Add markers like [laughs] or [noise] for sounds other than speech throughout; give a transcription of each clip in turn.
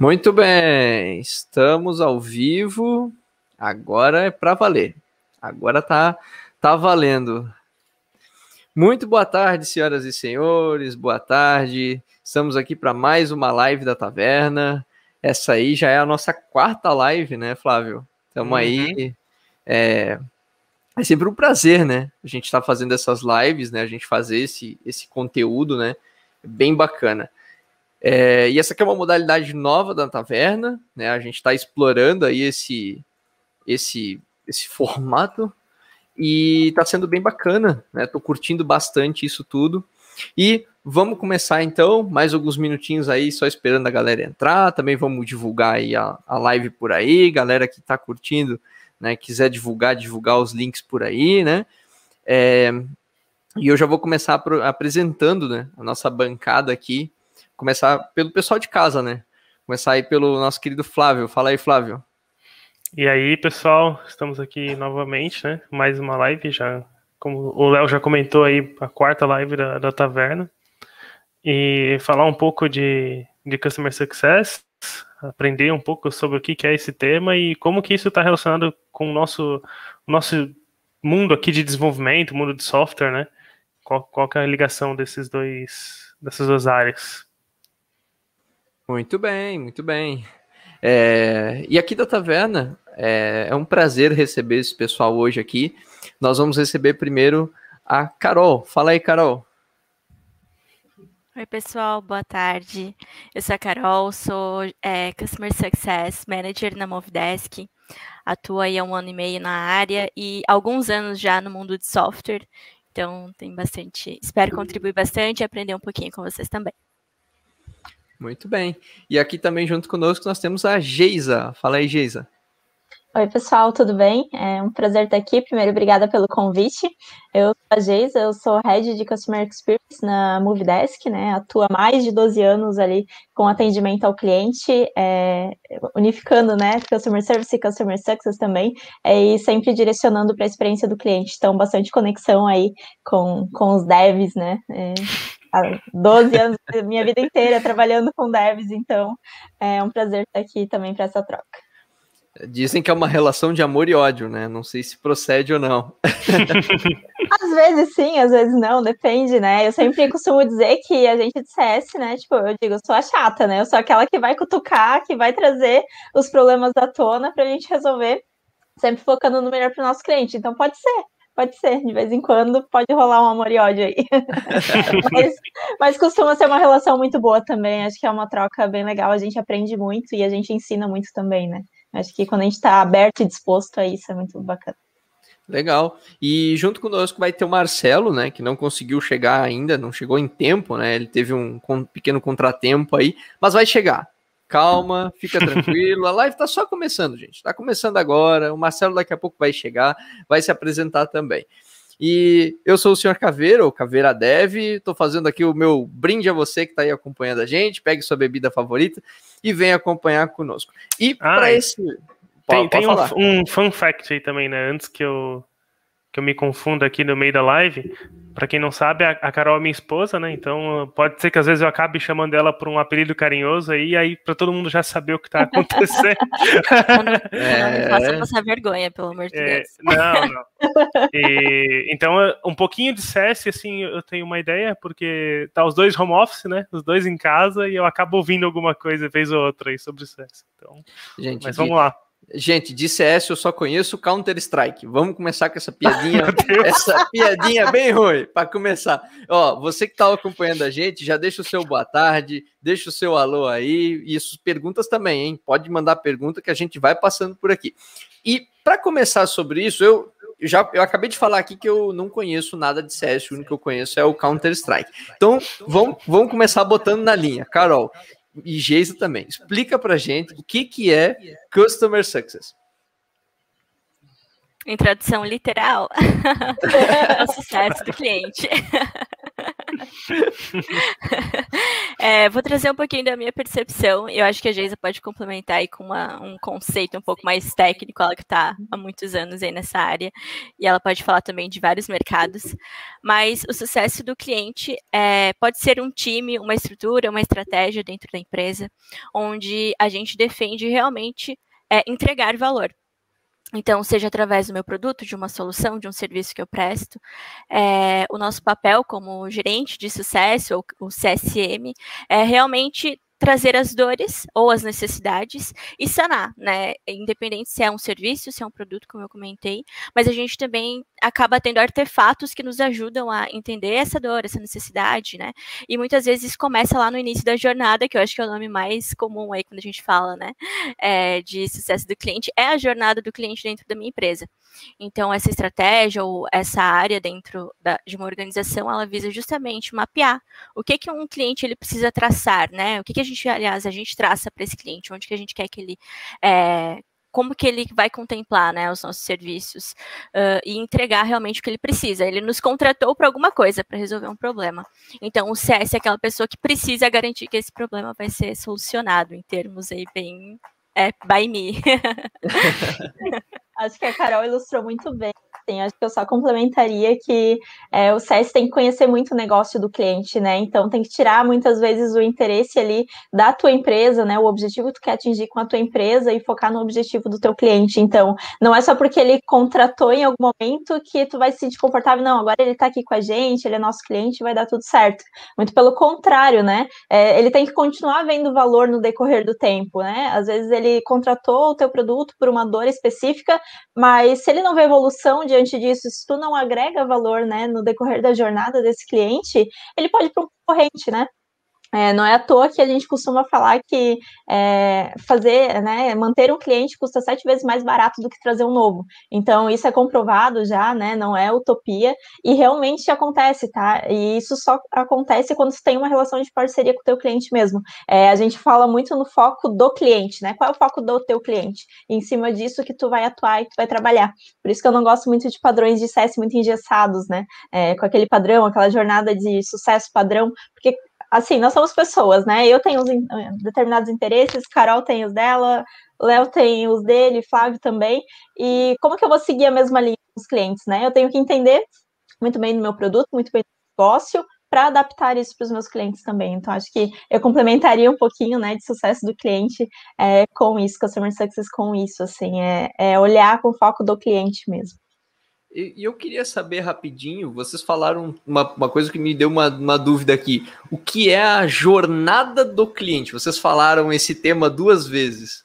Muito bem, estamos ao vivo. Agora é para valer. Agora tá tá valendo. Muito boa tarde, senhoras e senhores. Boa tarde. Estamos aqui para mais uma live da Taverna. Essa aí já é a nossa quarta live, né, Flávio? Estamos uhum. aí. É, é sempre um prazer, né? A gente está fazendo essas lives, né? A gente fazer esse, esse conteúdo, né? Bem bacana. É, e essa aqui é uma modalidade nova da taverna, né? A gente está explorando aí esse, esse, esse formato e está sendo bem bacana, né? Tô curtindo bastante isso tudo. E vamos começar então, mais alguns minutinhos aí, só esperando a galera entrar. Também vamos divulgar aí a, a live por aí, galera que está curtindo, né? Quiser divulgar, divulgar os links por aí, né? É, e eu já vou começar apresentando né, a nossa bancada aqui começar pelo pessoal de casa, né? Começar aí pelo nosso querido Flávio. Fala aí, Flávio. E aí, pessoal, estamos aqui novamente, né? Mais uma live, já, como o Léo já comentou aí, a quarta live da, da taverna. E falar um pouco de, de Customer Success, aprender um pouco sobre o que é esse tema e como que isso está relacionado com o nosso, o nosso mundo aqui de desenvolvimento, mundo de software, né? Qual, qual é a ligação desses dois, dessas duas áreas? Muito bem, muito bem. É, e aqui da Taverna, é, é, um prazer receber esse pessoal hoje aqui. Nós vamos receber primeiro a Carol. Fala aí, Carol. Oi, pessoal, boa tarde. Eu sou a Carol, sou é, Customer Success Manager na Movidesk. Atuo aí há um ano e meio na área e alguns anos já no mundo de software. Então, tem bastante. Espero contribuir bastante e aprender um pouquinho com vocês também. Muito bem. E aqui também junto conosco nós temos a Geisa. Fala aí, Geisa. Oi, pessoal, tudo bem? É um prazer estar aqui. Primeiro, obrigada pelo convite. Eu sou a Geisa, eu sou Head de Customer Experience na Movidesk, né? Atuo há mais de 12 anos ali com atendimento ao cliente, é, unificando, né? Customer Service e Customer Success também, é, e sempre direcionando para a experiência do cliente. Então, bastante conexão aí com, com os devs, né? É, há 12 anos da minha vida inteira trabalhando com devs, então é um prazer estar aqui também para essa troca. Dizem que é uma relação de amor e ódio, né? Não sei se procede ou não. [laughs] às vezes sim, às vezes não, depende, né? Eu sempre costumo dizer que a gente de CS, né? Tipo, eu digo, eu sou a chata, né? Eu sou aquela que vai cutucar, que vai trazer os problemas à tona para a gente resolver, sempre focando no melhor para o nosso cliente. Então pode ser, Pode ser, de vez em quando pode rolar um amor e ódio aí. [laughs] mas, mas costuma ser uma relação muito boa também. Acho que é uma troca bem legal. A gente aprende muito e a gente ensina muito também, né? Acho que quando a gente está aberto e disposto a isso é muito bacana. Legal. E junto conosco vai ter o Marcelo, né, que não conseguiu chegar ainda, não chegou em tempo, né? Ele teve um pequeno contratempo aí, mas vai chegar calma, fica [laughs] tranquilo. A live tá só começando, gente. Tá começando agora. O Marcelo daqui a pouco vai chegar, vai se apresentar também. E eu sou o senhor Caveira, ou Caveira Dev. Estou fazendo aqui o meu brinde a você que está aí acompanhando a gente. Pegue sua bebida favorita e venha acompanhar conosco. E ah, para esse. Tem, pode, tem pode um, um fun fact aí também, né? Antes que eu que eu me confundo aqui no meio da live. Para quem não sabe, a, Carol é minha esposa, né? Então pode ser que às vezes eu acabe chamando ela por um apelido carinhoso aí, aí para todo mundo já saber o que está [laughs] acontecendo. é... Não faça passar vergonha, pelo amor de é, Deus. Não, [laughs] não. E, então, um pouquinho de CS, assim, eu tenho uma ideia, porque tá os dois home office, né? Os dois em casa, e eu acabo ouvindo alguma coisa vez ou outra aí sobre CS. Então, Gente, mas vamos lá. Gente, de CS eu só conheço Counter-Strike. Vamos começar com essa piadinha, [laughs] essa piadinha bem ruim, para começar. Ó, você que está acompanhando a gente, já deixa o seu boa tarde, deixa o seu alô aí, e suas perguntas também, hein? Pode mandar pergunta que a gente vai passando por aqui. E para começar sobre isso, eu já eu acabei de falar aqui que eu não conheço nada de CS, o único que eu conheço é o Counter-Strike. Então, vamos, vamos começar botando na linha. Carol, e Geisa também. Explica pra gente o que, que é Customer Success. Em tradução literal, é o sucesso do cliente. [laughs] É, vou trazer um pouquinho da minha percepção. Eu acho que a Geisa pode complementar aí com uma, um conceito um pouco mais técnico, ela que está há muitos anos aí nessa área, e ela pode falar também de vários mercados. Mas o sucesso do cliente é, pode ser um time, uma estrutura, uma estratégia dentro da empresa, onde a gente defende realmente é, entregar valor. Então, seja através do meu produto, de uma solução, de um serviço que eu presto, é, o nosso papel como gerente de sucesso, ou o CSM, é realmente trazer as dores ou as necessidades e sanar, né? Independente se é um serviço, se é um produto, como eu comentei, mas a gente também acaba tendo artefatos que nos ajudam a entender essa dor, essa necessidade, né? E muitas vezes começa lá no início da jornada, que eu acho que é o nome mais comum aí quando a gente fala, né? É, de sucesso do cliente, é a jornada do cliente dentro da minha empresa. Então, essa estratégia ou essa área dentro da, de uma organização, ela visa justamente mapear o que que um cliente ele precisa traçar, né? O que, que a gente, aliás, a gente traça para esse cliente, onde que a gente quer que ele é, como que ele vai contemplar né, os nossos serviços uh, e entregar realmente o que ele precisa. Ele nos contratou para alguma coisa, para resolver um problema. Então, o CS é aquela pessoa que precisa garantir que esse problema vai ser solucionado em termos aí bem é, by me. [laughs] Acho que a Carol ilustrou muito bem assim, acho que eu só complementaria que é, o CS tem que conhecer muito o negócio do cliente, né? Então tem que tirar muitas vezes o interesse ali da tua empresa, né? O objetivo que tu quer atingir com a tua empresa e focar no objetivo do teu cliente. Então, não é só porque ele contratou em algum momento que tu vai se sentir confortável, não, agora ele tá aqui com a gente, ele é nosso cliente, vai dar tudo certo. Muito pelo contrário, né? É, ele tem que continuar vendo valor no decorrer do tempo, né? Às vezes ele contratou o teu produto por uma dor específica, mas se ele não vê evolução diante disso, se tu não agrega valor, né, no decorrer da jornada desse cliente, ele pode ir para um concorrente, né? É, não é à toa que a gente costuma falar que é, fazer, né, manter um cliente custa sete vezes mais barato do que trazer um novo. Então, isso é comprovado já, né, não é utopia, e realmente acontece, tá? E isso só acontece quando você tem uma relação de parceria com o teu cliente mesmo. É, a gente fala muito no foco do cliente, né? Qual é o foco do teu cliente? E em cima disso que tu vai atuar e tu vai trabalhar. Por isso que eu não gosto muito de padrões de CS muito engessados, né? É, com aquele padrão, aquela jornada de sucesso padrão, porque assim, nós somos pessoas, né? Eu tenho os determinados interesses, Carol tem os dela, Léo tem os dele, Flávio também. E como que eu vou seguir a mesma linha com os clientes, né? Eu tenho que entender muito bem do meu produto, muito bem do negócio, para adaptar isso para os meus clientes também. Então, acho que eu complementaria um pouquinho, né, de sucesso do cliente é, com isso, customer success com isso, assim, é, é olhar com foco do cliente mesmo. E, eu queria saber rapidinho, vocês falaram uma, uma coisa que me deu uma, uma dúvida aqui. O que é a jornada do cliente? Vocês falaram esse tema duas vezes.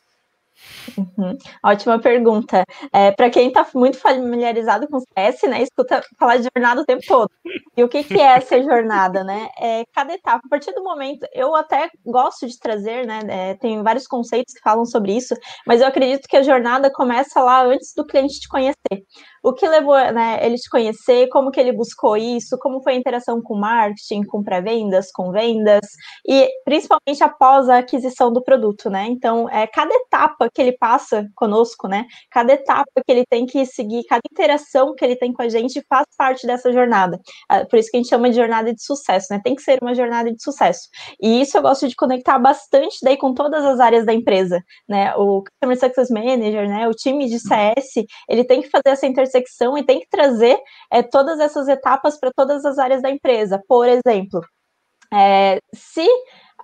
Uhum. Ótima pergunta. É, Para quem está muito familiarizado com o CS, né, escuta falar de jornada o tempo todo. E o que, que é essa jornada, né? É, cada etapa, a partir do momento, eu até gosto de trazer, né? É, tem vários conceitos que falam sobre isso, mas eu acredito que a jornada começa lá antes do cliente te conhecer. O que levou né, ele te conhecer, como que ele buscou isso, como foi a interação com marketing, com pré-vendas, com vendas, e principalmente após a aquisição do produto, né? Então, é, cada etapa que ele passa conosco, né? Cada etapa que ele tem que seguir, cada interação que ele tem com a gente faz parte dessa jornada. Ah, por isso que a gente chama de jornada de sucesso, né? Tem que ser uma jornada de sucesso. E isso eu gosto de conectar bastante daí com todas as áreas da empresa, né? O Customer Success Manager, né? O time de CS, ele tem que fazer essa intersecção e tem que trazer é, todas essas etapas para todas as áreas da empresa. Por exemplo, é, se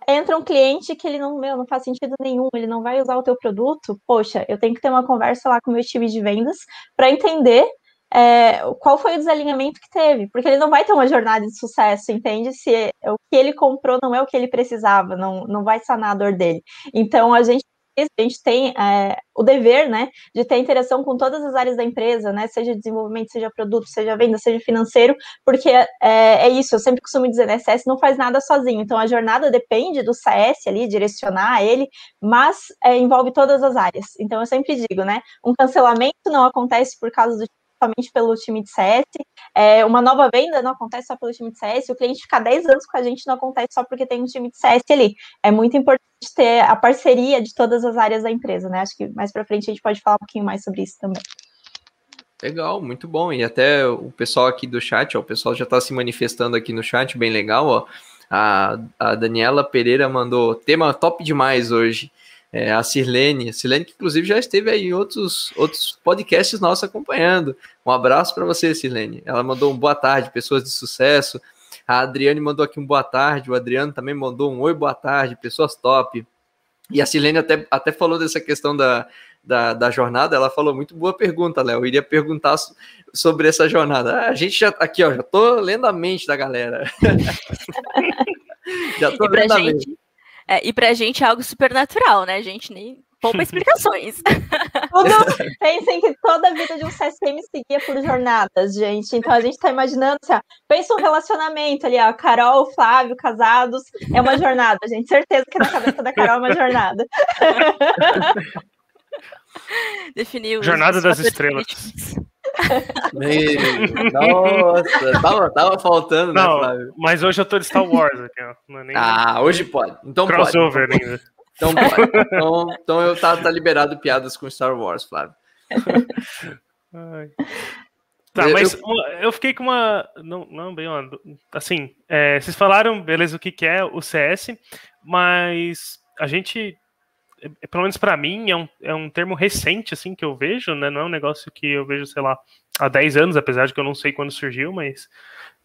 entra um cliente que ele não, meu, não faz sentido nenhum, ele não vai usar o teu produto, poxa, eu tenho que ter uma conversa lá com o meu time de vendas para entender é, qual foi o desalinhamento que teve, porque ele não vai ter uma jornada de sucesso, entende? Se o que ele comprou não é o que ele precisava, não, não vai sanar a dor dele. Então, a gente a gente tem é, o dever, né, de ter interação com todas as áreas da empresa, né, seja desenvolvimento, seja produto, seja venda, seja financeiro, porque é, é isso, eu sempre costumo dizer, né, CS não faz nada sozinho, então a jornada depende do CS ali, direcionar ele, mas é, envolve todas as áreas, então eu sempre digo, né, um cancelamento não acontece por causa do somente pelo time de CS. É, uma nova venda não acontece só pelo time de CS. O cliente ficar 10 anos com a gente não acontece só porque tem um time de CS ali. É muito importante ter a parceria de todas as áreas da empresa, né? Acho que mais para frente a gente pode falar um pouquinho mais sobre isso também. Legal, muito bom. E até o pessoal aqui do chat, ó, o pessoal já está se manifestando aqui no chat, bem legal, ó. A, a Daniela Pereira mandou tema top demais hoje. É, a Sirlene, a Sirlene que inclusive já esteve aí em outros, outros podcasts nossos acompanhando. Um abraço para você, Sirlene. Ela mandou um boa tarde, pessoas de sucesso. A Adriane mandou aqui um boa tarde, o Adriano também mandou um oi, boa tarde, pessoas top. E a Silene até, até falou dessa questão da, da, da jornada, ela falou muito boa pergunta, Léo. Eu iria perguntar sobre essa jornada. Ah, a gente já aqui, ó, já tô lendo a mente da galera. [laughs] já tô lendo a mente. É, e pra gente é algo super natural, né? A gente nem poupa [laughs] explicações. Tudo, [laughs] pensem que toda a vida de um CSM seguia por jornadas, gente. Então a gente tá imaginando, assim, ó, pensa um relacionamento ali, ó, Carol, Flávio, casados, é uma jornada, gente. Certeza que na cabeça da Carol é uma jornada. [laughs] Definiu. Jornada das Estrelas. Meu, nossa, tava, tava faltando, né, Não, né, Flávio? Mas hoje eu tô de Star Wars aqui, ó. É nem... Ah, hoje pode. Então Crossover pode. ainda. Então pode. Então, então eu tá, tá liberado piadas com Star Wars, Flávio. Ai. Tá, Eu- mas uma- eu fiquei com uma. Não, não bem, uma, assim, é, vocês falaram, beleza, o que, que é o CS, mas a gente, pelo menos pra mim, é um, é um termo recente, assim, que eu vejo, né? Não é um negócio que eu vejo, sei lá, há 10 anos, apesar de que eu não sei quando surgiu, mas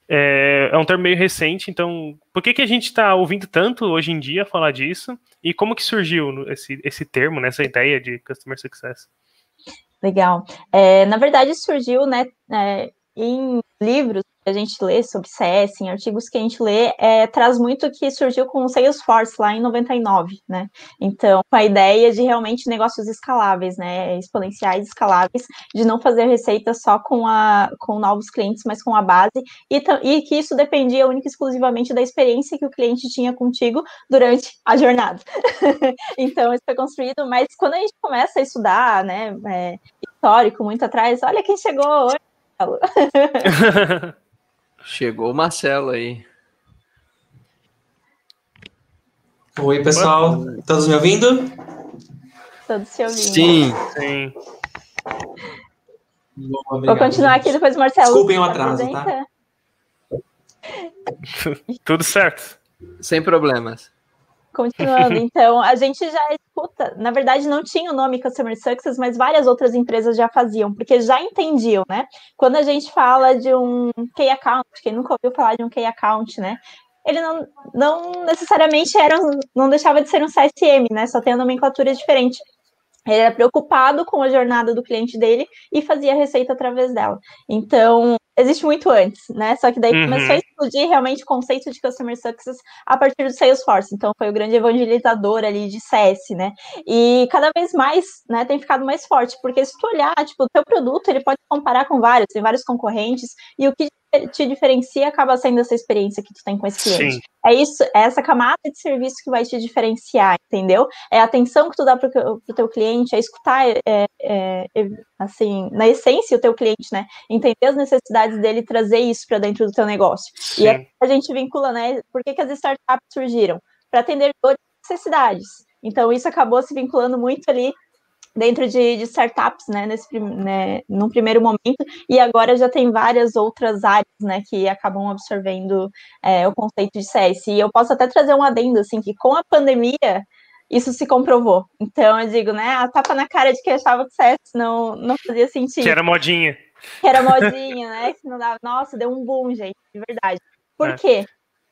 é, é um termo meio recente, então por que, que a gente tá ouvindo tanto hoje em dia falar disso? E como que surgiu esse, esse termo, né, essa ideia de Customer Success? Legal. É, na verdade, surgiu, né, é, em livros a gente lê sobre CS, em artigos que a gente lê, é, traz muito que surgiu com o Salesforce lá em 99, né? Então, com a ideia de realmente negócios escaláveis, né, exponenciais escaláveis, de não fazer receita só com, a, com novos clientes, mas com a base, e, e que isso dependia única e exclusivamente da experiência que o cliente tinha contigo durante a jornada. [laughs] então, isso foi construído, mas quando a gente começa a estudar, né, é, histórico muito atrás. Olha quem chegou hoje. [laughs] Chegou o Marcelo aí. Oi, pessoal. Todos me ouvindo? Todos se ouvindo. Sim, Sim. Boa, Vou continuar aqui depois, Marcelo. Desculpem o atraso, tá? [laughs] Tudo certo. sem problemas. Continuando, então, a gente já escuta, na verdade não tinha o nome Customer Success, mas várias outras empresas já faziam, porque já entendiam, né? Quando a gente fala de um Key Account, quem nunca ouviu falar de um Key Account, né? Ele não, não necessariamente era, não deixava de ser um CSM, né? Só tem a nomenclatura diferente. Ele era preocupado com a jornada do cliente dele e fazia a receita através dela. Então, existe muito antes, né? Só que daí Uhum. começou a explodir realmente o conceito de Customer Success a partir do Salesforce. Então, foi o grande evangelizador ali de CS, né? E cada vez mais, né, tem ficado mais forte, porque se tu olhar, tipo, o teu produto, ele pode comparar com vários, tem vários concorrentes, e o que te diferencia acaba sendo essa experiência que tu tem com esse cliente. Sim. É isso, é essa camada de serviço que vai te diferenciar, entendeu? É a atenção que tu dá para o teu cliente, é escutar, é, é, é, assim, na essência, o teu cliente, né? Entender as necessidades dele e trazer isso para dentro do teu negócio. E Sim. aí a gente vincula, né? Por que, que as startups surgiram? Para atender dores e necessidades. Então, isso acabou se vinculando muito ali dentro de, de startups, né, nesse, né, num primeiro momento, e agora já tem várias outras áreas, né, que acabam absorvendo é, o conceito de CS. E eu posso até trazer um adendo, assim, que com a pandemia, isso se comprovou. Então, eu digo, né, a tapa na cara de que achava que CS não, não fazia sentido Que era modinha. que era modinha, né? Que não dava. Nossa, deu um boom, gente, de verdade. Por É. quê?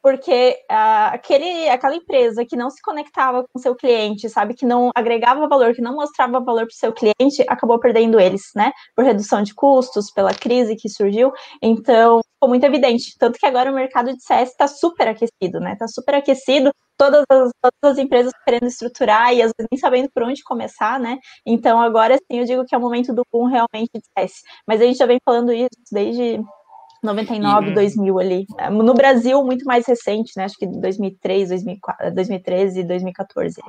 Porque ah, aquele, aquela empresa que não se conectava com seu cliente, sabe, que não agregava valor, que não mostrava valor para o seu cliente, acabou perdendo eles, né? Por redução de custos, pela crise que surgiu. Então, ficou muito evidente. Tanto que agora o mercado de CS está super aquecido, né? Está super aquecido. Todas as, todas as empresas querendo estruturar e às vezes nem sabendo por onde começar, né? Então, agora sim, eu digo que é o momento do boom realmente de CS. Mas a gente já vem falando isso desde 99, Uhum. 2000 ali. No Brasil, muito mais recente, né? Acho que 2003, 2004, 2013, 2014.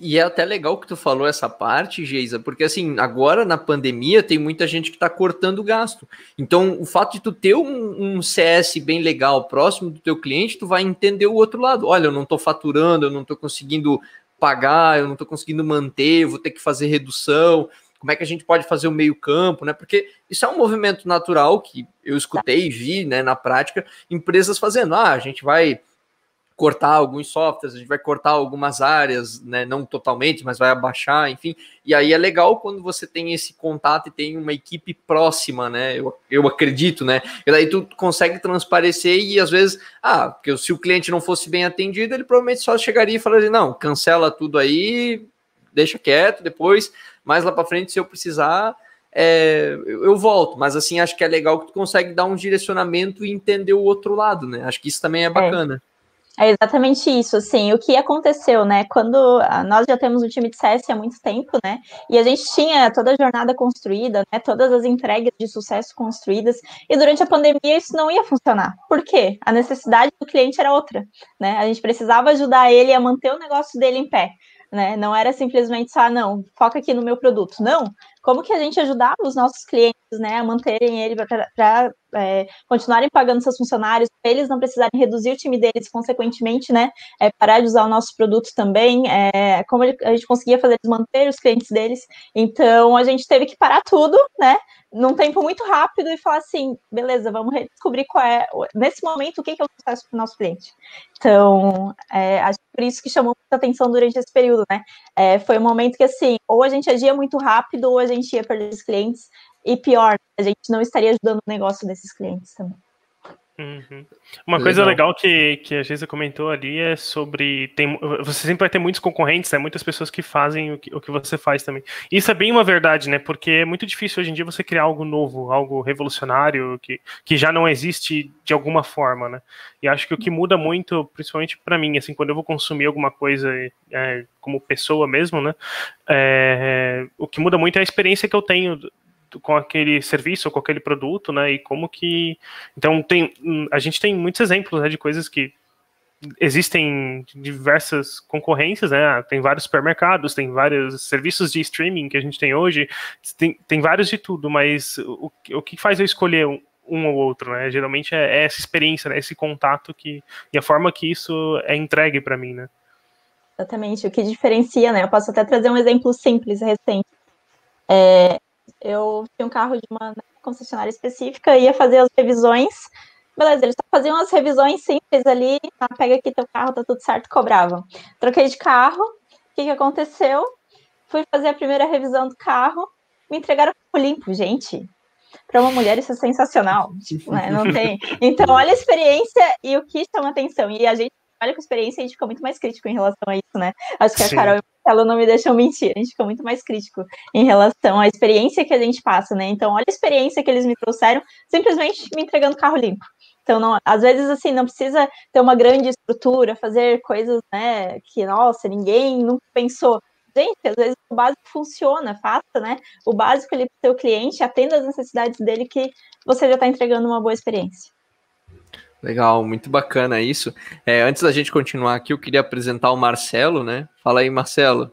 E é até legal que tu falou essa parte, Geisa, porque assim, agora na pandemia tem muita gente que tá cortando gasto. Então, o fato de tu ter um, um CS bem legal próximo do teu cliente, tu vai entender o outro lado. Olha, eu não tô faturando, eu não tô conseguindo pagar, eu não tô conseguindo manter, eu vou ter que fazer redução. Como é que a gente pode fazer o meio campo, né? Porque isso é um movimento natural que eu escutei e vi, né, na prática, empresas fazendo. Ah, a gente vai cortar alguns softwares, a gente vai cortar algumas áreas, né? Não totalmente, mas vai abaixar, enfim. E aí é legal quando você tem esse contato e tem uma equipe próxima, né? Eu, eu acredito, né? E daí tu consegue transparecer e às vezes, ah, porque se o cliente não fosse bem atendido, ele provavelmente só chegaria e falaria, não, cancela tudo aí, deixa quieto, depois, mais lá para frente, se eu precisar, é, eu volto, mas assim, acho que é legal que tu consegue dar um direcionamento e entender o outro lado, né? Acho que isso também é bacana. É. é exatamente isso, assim, o que aconteceu, né, quando ah, nós já temos o time de CS há muito tempo, né, e a gente tinha toda a jornada construída, né, todas as entregas de sucesso construídas, e durante a pandemia isso não ia funcionar. Por quê? A necessidade do cliente era outra, né, a gente precisava ajudar ele a manter o negócio dele em pé, né? Não era simplesmente só, ah, não, foca aqui no meu produto. Não, como que a gente ajudava os nossos clientes, né, a manterem ele para é, continuarem pagando seus funcionários, eles não precisarem reduzir o time deles, consequentemente, né, é, parar de usar o nosso produto também, é, como a gente conseguia fazer eles manter os clientes deles. Então, a gente teve que parar tudo, né, num tempo muito rápido e falar assim, beleza, vamos redescobrir qual é, nesse momento, o que é o sucesso para o nosso cliente. Então, é, acho que por isso que chamou muita atenção durante esse período, né? É, foi um momento que, assim, ou a gente agia muito rápido, ou a gente ia perder os clientes, e pior, a gente não estaria ajudando o negócio desses clientes também. Uhum. Uma coisa legal que, que a Geisa comentou ali é sobre. Tem, você sempre vai ter muitos concorrentes, né? Muitas pessoas que fazem o que, o que você faz também. Isso é bem uma verdade, né? Porque é muito difícil hoje em dia você criar algo novo, algo revolucionário, que, que já não existe de alguma forma, né? E acho que o que muda muito, principalmente para mim, assim, quando eu vou consumir alguma coisa é, como pessoa mesmo, né? É, o que muda muito é a experiência que eu tenho com aquele serviço ou com aquele produto, né? E como que. Então, tem, a gente tem muitos exemplos né, de coisas que existem diversas concorrências, né? Tem vários supermercados, tem vários serviços de streaming que a gente tem hoje, tem, tem vários de tudo, mas o, o que faz eu escolher um, um ou outro, né? Geralmente é, é, essa experiência, né? Esse contato que e a forma que isso é entregue para mim, né? Exatamente, o que diferencia, né? Eu posso até trazer um exemplo simples recente. É, eu tinha um carro de uma concessionária específica, ia fazer as revisões. Beleza, eles faziam as revisões simples ali, ah, pega aqui teu carro, tá tudo certo, cobravam. Troquei de carro, o que, que aconteceu? Fui fazer a primeira revisão do carro, me entregaram o limpo, gente. Para uma mulher isso é sensacional, tipo, né? Não tem. Então, olha a experiência e o que chama atenção. E a gente olha com experiência, a gente fica muito mais crítico em relação a isso, né? Acho que a Sim. Carol e o Marcelo não me deixam [laughs] mentir, a gente fica muito mais crítico em relação à experiência que a gente passa, né? Então, olha a experiência que eles me trouxeram, simplesmente me entregando carro limpo. Então, não, às vezes, assim, não precisa ter uma grande estrutura, fazer coisas, né, que, nossa, ninguém nunca pensou. Gente, às vezes o básico funciona, faça, né? O básico ali para o seu cliente, atenda as necessidades dele que você já está entregando uma boa experiência. Legal, muito bacana isso. É, antes da gente continuar aqui, eu queria apresentar o Marcelo, né? Fala aí, Marcelo.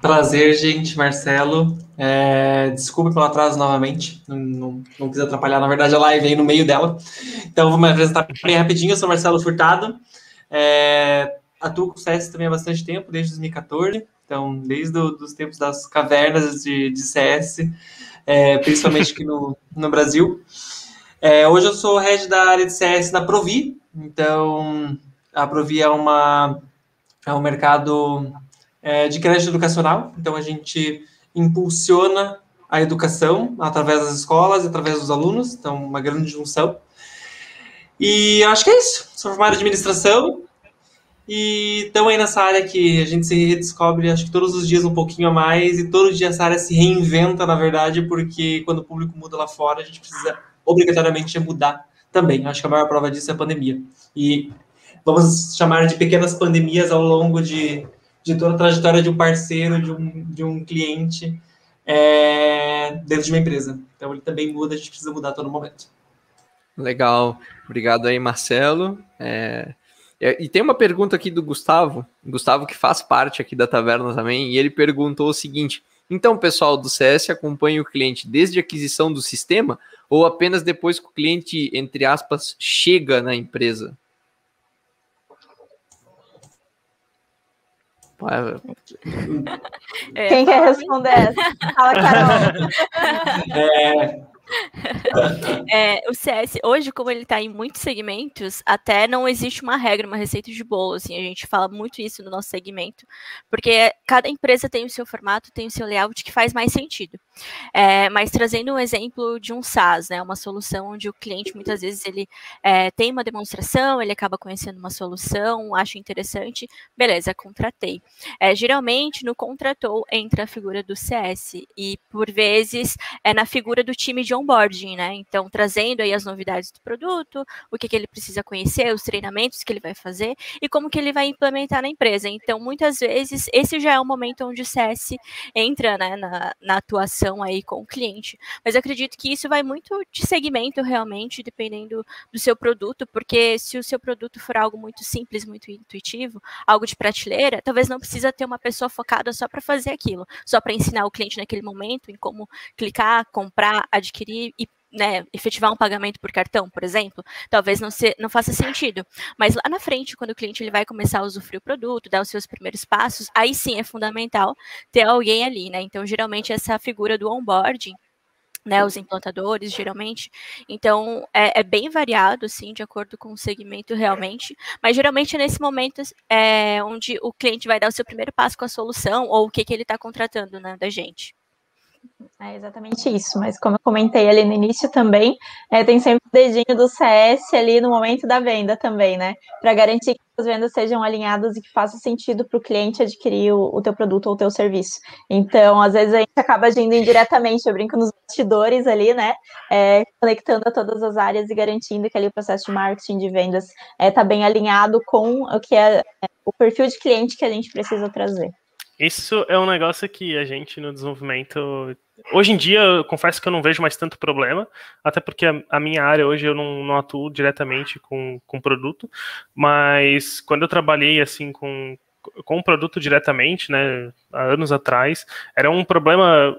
Prazer, gente, Marcelo. É, desculpa pelo atraso novamente, não, não, não, quis atrapalhar, na verdade, a live aí no meio dela. Então, vou me apresentar bem rapidinho. Eu sou Marcelo Furtado. É, atuo com CS também há bastante tempo, desde 2014. Então, desde os tempos das cavernas de, de CS, é, principalmente aqui no, no Brasil. É, hoje eu sou head da área de CS na Provi, então a Provi é, uma, é um mercado é, de crédito educacional, então a gente impulsiona a educação através das escolas, através dos alunos, então uma grande junção. E acho que é isso. Sou formado em administração e estamos aí nessa área que a gente se redescobre, acho que todos os dias um pouquinho a mais e todo dia essa área se reinventa, na verdade, porque quando o público muda lá fora, a gente precisa obrigatoriamente mudar também. Acho que a maior prova disso é a pandemia. E vamos chamar de pequenas pandemias ao longo de, de toda a trajetória de um parceiro, de um, de um cliente é, dentro de uma empresa. Então ele também muda, a gente precisa mudar a todo momento. Legal. Obrigado aí, Marcelo. É... E tem uma pergunta aqui do Gustavo, Gustavo que faz parte aqui da Taverna também, e ele perguntou o seguinte: então, pessoal do CS acompanha o cliente desde a aquisição do sistema ou apenas depois que o cliente, entre aspas, chega na empresa? Quem quer responder essa? Fala, Carol. É, [laughs] é, o CS, hoje, como ele está em muitos segmentos, até não existe uma regra, uma receita de bolo. Assim, a gente fala muito isso no nosso segmento, porque cada empresa tem o seu formato, tem o seu layout que faz mais sentido. É, mas trazendo um exemplo de um SaaS, né, uma solução onde o cliente muitas vezes ele é, tem uma demonstração, ele acaba conhecendo uma solução, acha interessante, beleza, contratei. É, geralmente no contratou entra a figura do CS e por vezes é na figura do time de onboarding, né? Então trazendo aí as novidades do produto, o que, que ele precisa conhecer, os treinamentos que ele vai fazer e como que ele vai implementar na empresa. Então muitas vezes esse já é o momento onde o CS entra né, na, na atuação aí com o cliente. Mas eu acredito que isso vai muito de segmento realmente, dependendo do seu produto, porque se o seu produto for algo muito simples, muito intuitivo, algo de prateleira, talvez não precisa ter uma pessoa focada só para fazer aquilo, só para ensinar o cliente naquele momento em como clicar, comprar, adquirir e né, efetivar um pagamento por cartão, por exemplo, talvez não, se, não faça sentido. Mas lá na frente, quando o cliente ele vai começar a usufruir o produto, dar os seus primeiros passos, aí sim é fundamental ter alguém ali, né? Então, geralmente, essa figura do onboarding né, os implantadores, geralmente. Então, é, é, bem variado, sim, de acordo com o segmento realmente. Mas, geralmente, é nesse momento é onde o cliente vai dar o seu primeiro passo com a solução ou o que, que ele está contratando né, da gente. É exatamente isso, mas como eu comentei ali no início também, é, tem sempre o dedinho do CS ali no momento da venda também, né? Para garantir que as vendas sejam alinhadas e que faça sentido para o cliente adquirir o, o teu produto ou o teu serviço. Então, às vezes a gente acaba agindo indiretamente, eu brinco nos bastidores ali, né? É, conectando a todas as áreas e garantindo que ali o processo de marketing de vendas está é, bem alinhado com o que é, é o perfil de cliente que a gente precisa trazer. Isso é um negócio que a gente no desenvolvimento. Hoje em dia, eu confesso que eu não vejo mais tanto problema, até porque a, minha área hoje eu não, não, atuo diretamente com, com produto, mas quando eu trabalhei assim com, com o produto diretamente, né, há anos atrás, era um problema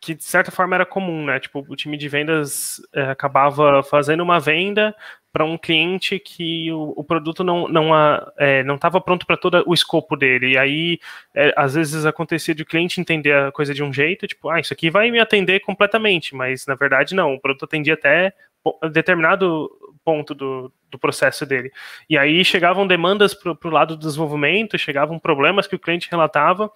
que de certa forma era comum, né? Tipo, o time de vendas é, acabava fazendo uma venda para um cliente que o, o, produto não não é, não estava pronto para todo o escopo dele. E aí, é, às vezes acontecia de o cliente entender a coisa de um jeito, tipo, ah, isso aqui vai me atender completamente, mas na verdade não. O produto atendia até determinado ponto do, do processo dele. E aí chegavam demandas para o lado do desenvolvimento, chegavam problemas que o cliente relatava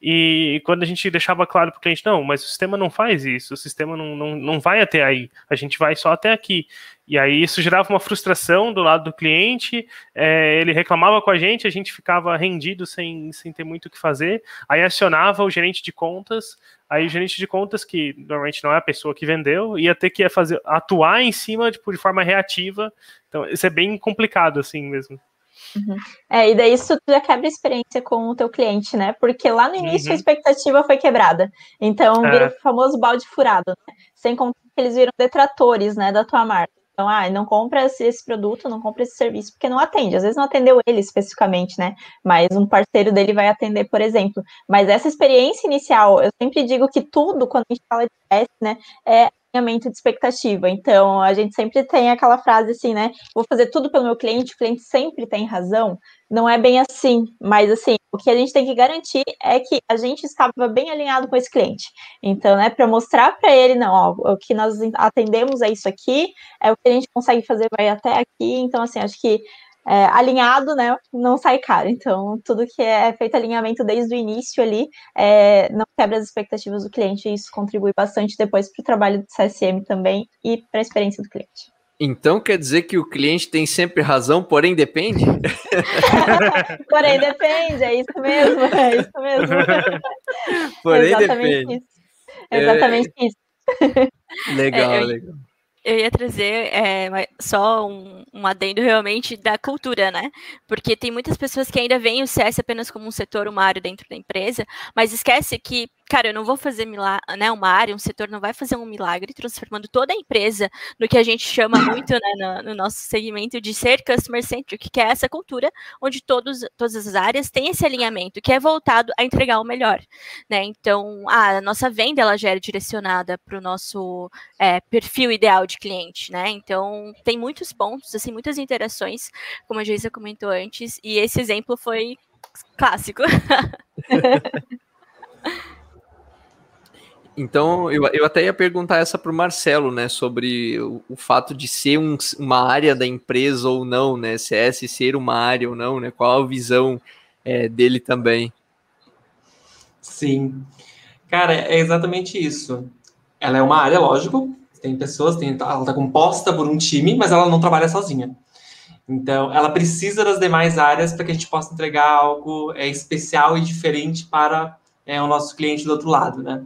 e quando a gente deixava claro para o cliente, não, mas o sistema não faz isso, o sistema não, não, não vai até aí, a gente vai só até aqui. E aí isso gerava uma frustração do lado do cliente, é, ele reclamava com a gente, a gente ficava rendido sem, sem ter muito o que fazer, aí acionava o gerente de contas, aí o gerente de contas, que normalmente não é a pessoa que vendeu, ia ter que fazer, atuar em cima tipo, de forma reativa, então isso é bem complicado assim mesmo. Uhum. É, e daí isso já quebra a experiência com o teu cliente, né? Porque lá no início uhum. a expectativa foi quebrada. Então, é. vira o famoso balde furado, né? Sem contar que eles viram detratores, né, da tua marca. Então, ah, não compra esse produto, não compra esse serviço, porque não atende. Às vezes não atendeu ele especificamente, né? Mas um parceiro dele vai atender, por exemplo. Mas essa experiência inicial, eu sempre digo que tudo, quando a gente fala de teste, né, é alinhamento de expectativa. Então, a gente sempre tem aquela frase assim, né? Vou fazer tudo pelo meu cliente, o cliente sempre tem razão. Não é bem assim, mas assim, o que a gente tem que garantir é que a gente estava bem alinhado com esse cliente. Então, né, para mostrar para ele, não, ó, o que nós atendemos é isso aqui, é o que a gente consegue fazer vai até aqui. Então, assim, acho que é, alinhado, né, não sai caro. Então, tudo que é feito alinhamento desde o início ali é, não quebra as expectativas do cliente e isso contribui bastante depois para o trabalho do CSM também e para a experiência do cliente. Então quer dizer que o cliente tem sempre razão, porém depende? [laughs] porém depende, é isso mesmo, é isso mesmo. porém é depende. Isso. É exatamente isso. Legal, é, legal eu ia trazer é, só um, um, adendo realmente da cultura, né? Porque tem muitas pessoas que ainda veem o CS apenas como um setor, uma área dentro da empresa, mas esquece que cara, eu não vou fazer milagre, né, uma área, um setor não vai fazer um milagre transformando toda a empresa no que a gente chama muito, né, no, no, nosso segmento de ser customer centric, que é essa cultura onde todos, todas as áreas têm esse alinhamento, que é voltado a entregar o melhor, né, então a nossa venda, ela já é direcionada para o nosso é, perfil ideal de cliente, né, então tem muitos pontos, assim, muitas interações, como a Geisa comentou antes, e esse exemplo foi clássico. [laughs] Então, eu, eu até ia perguntar essa para o Marcelo, né, sobre o, o fato de ser um, uma área da empresa ou não, né, CS ser uma área ou não, né, qual a visão é, dele também. Sim, cara, é exatamente isso. Ela é uma área, lógico, tem pessoas, tem, ela está composta por um time, mas ela não trabalha sozinha. Então, ela precisa das demais áreas para que a gente possa entregar algo é, especial e diferente para é, o nosso cliente do outro lado, né?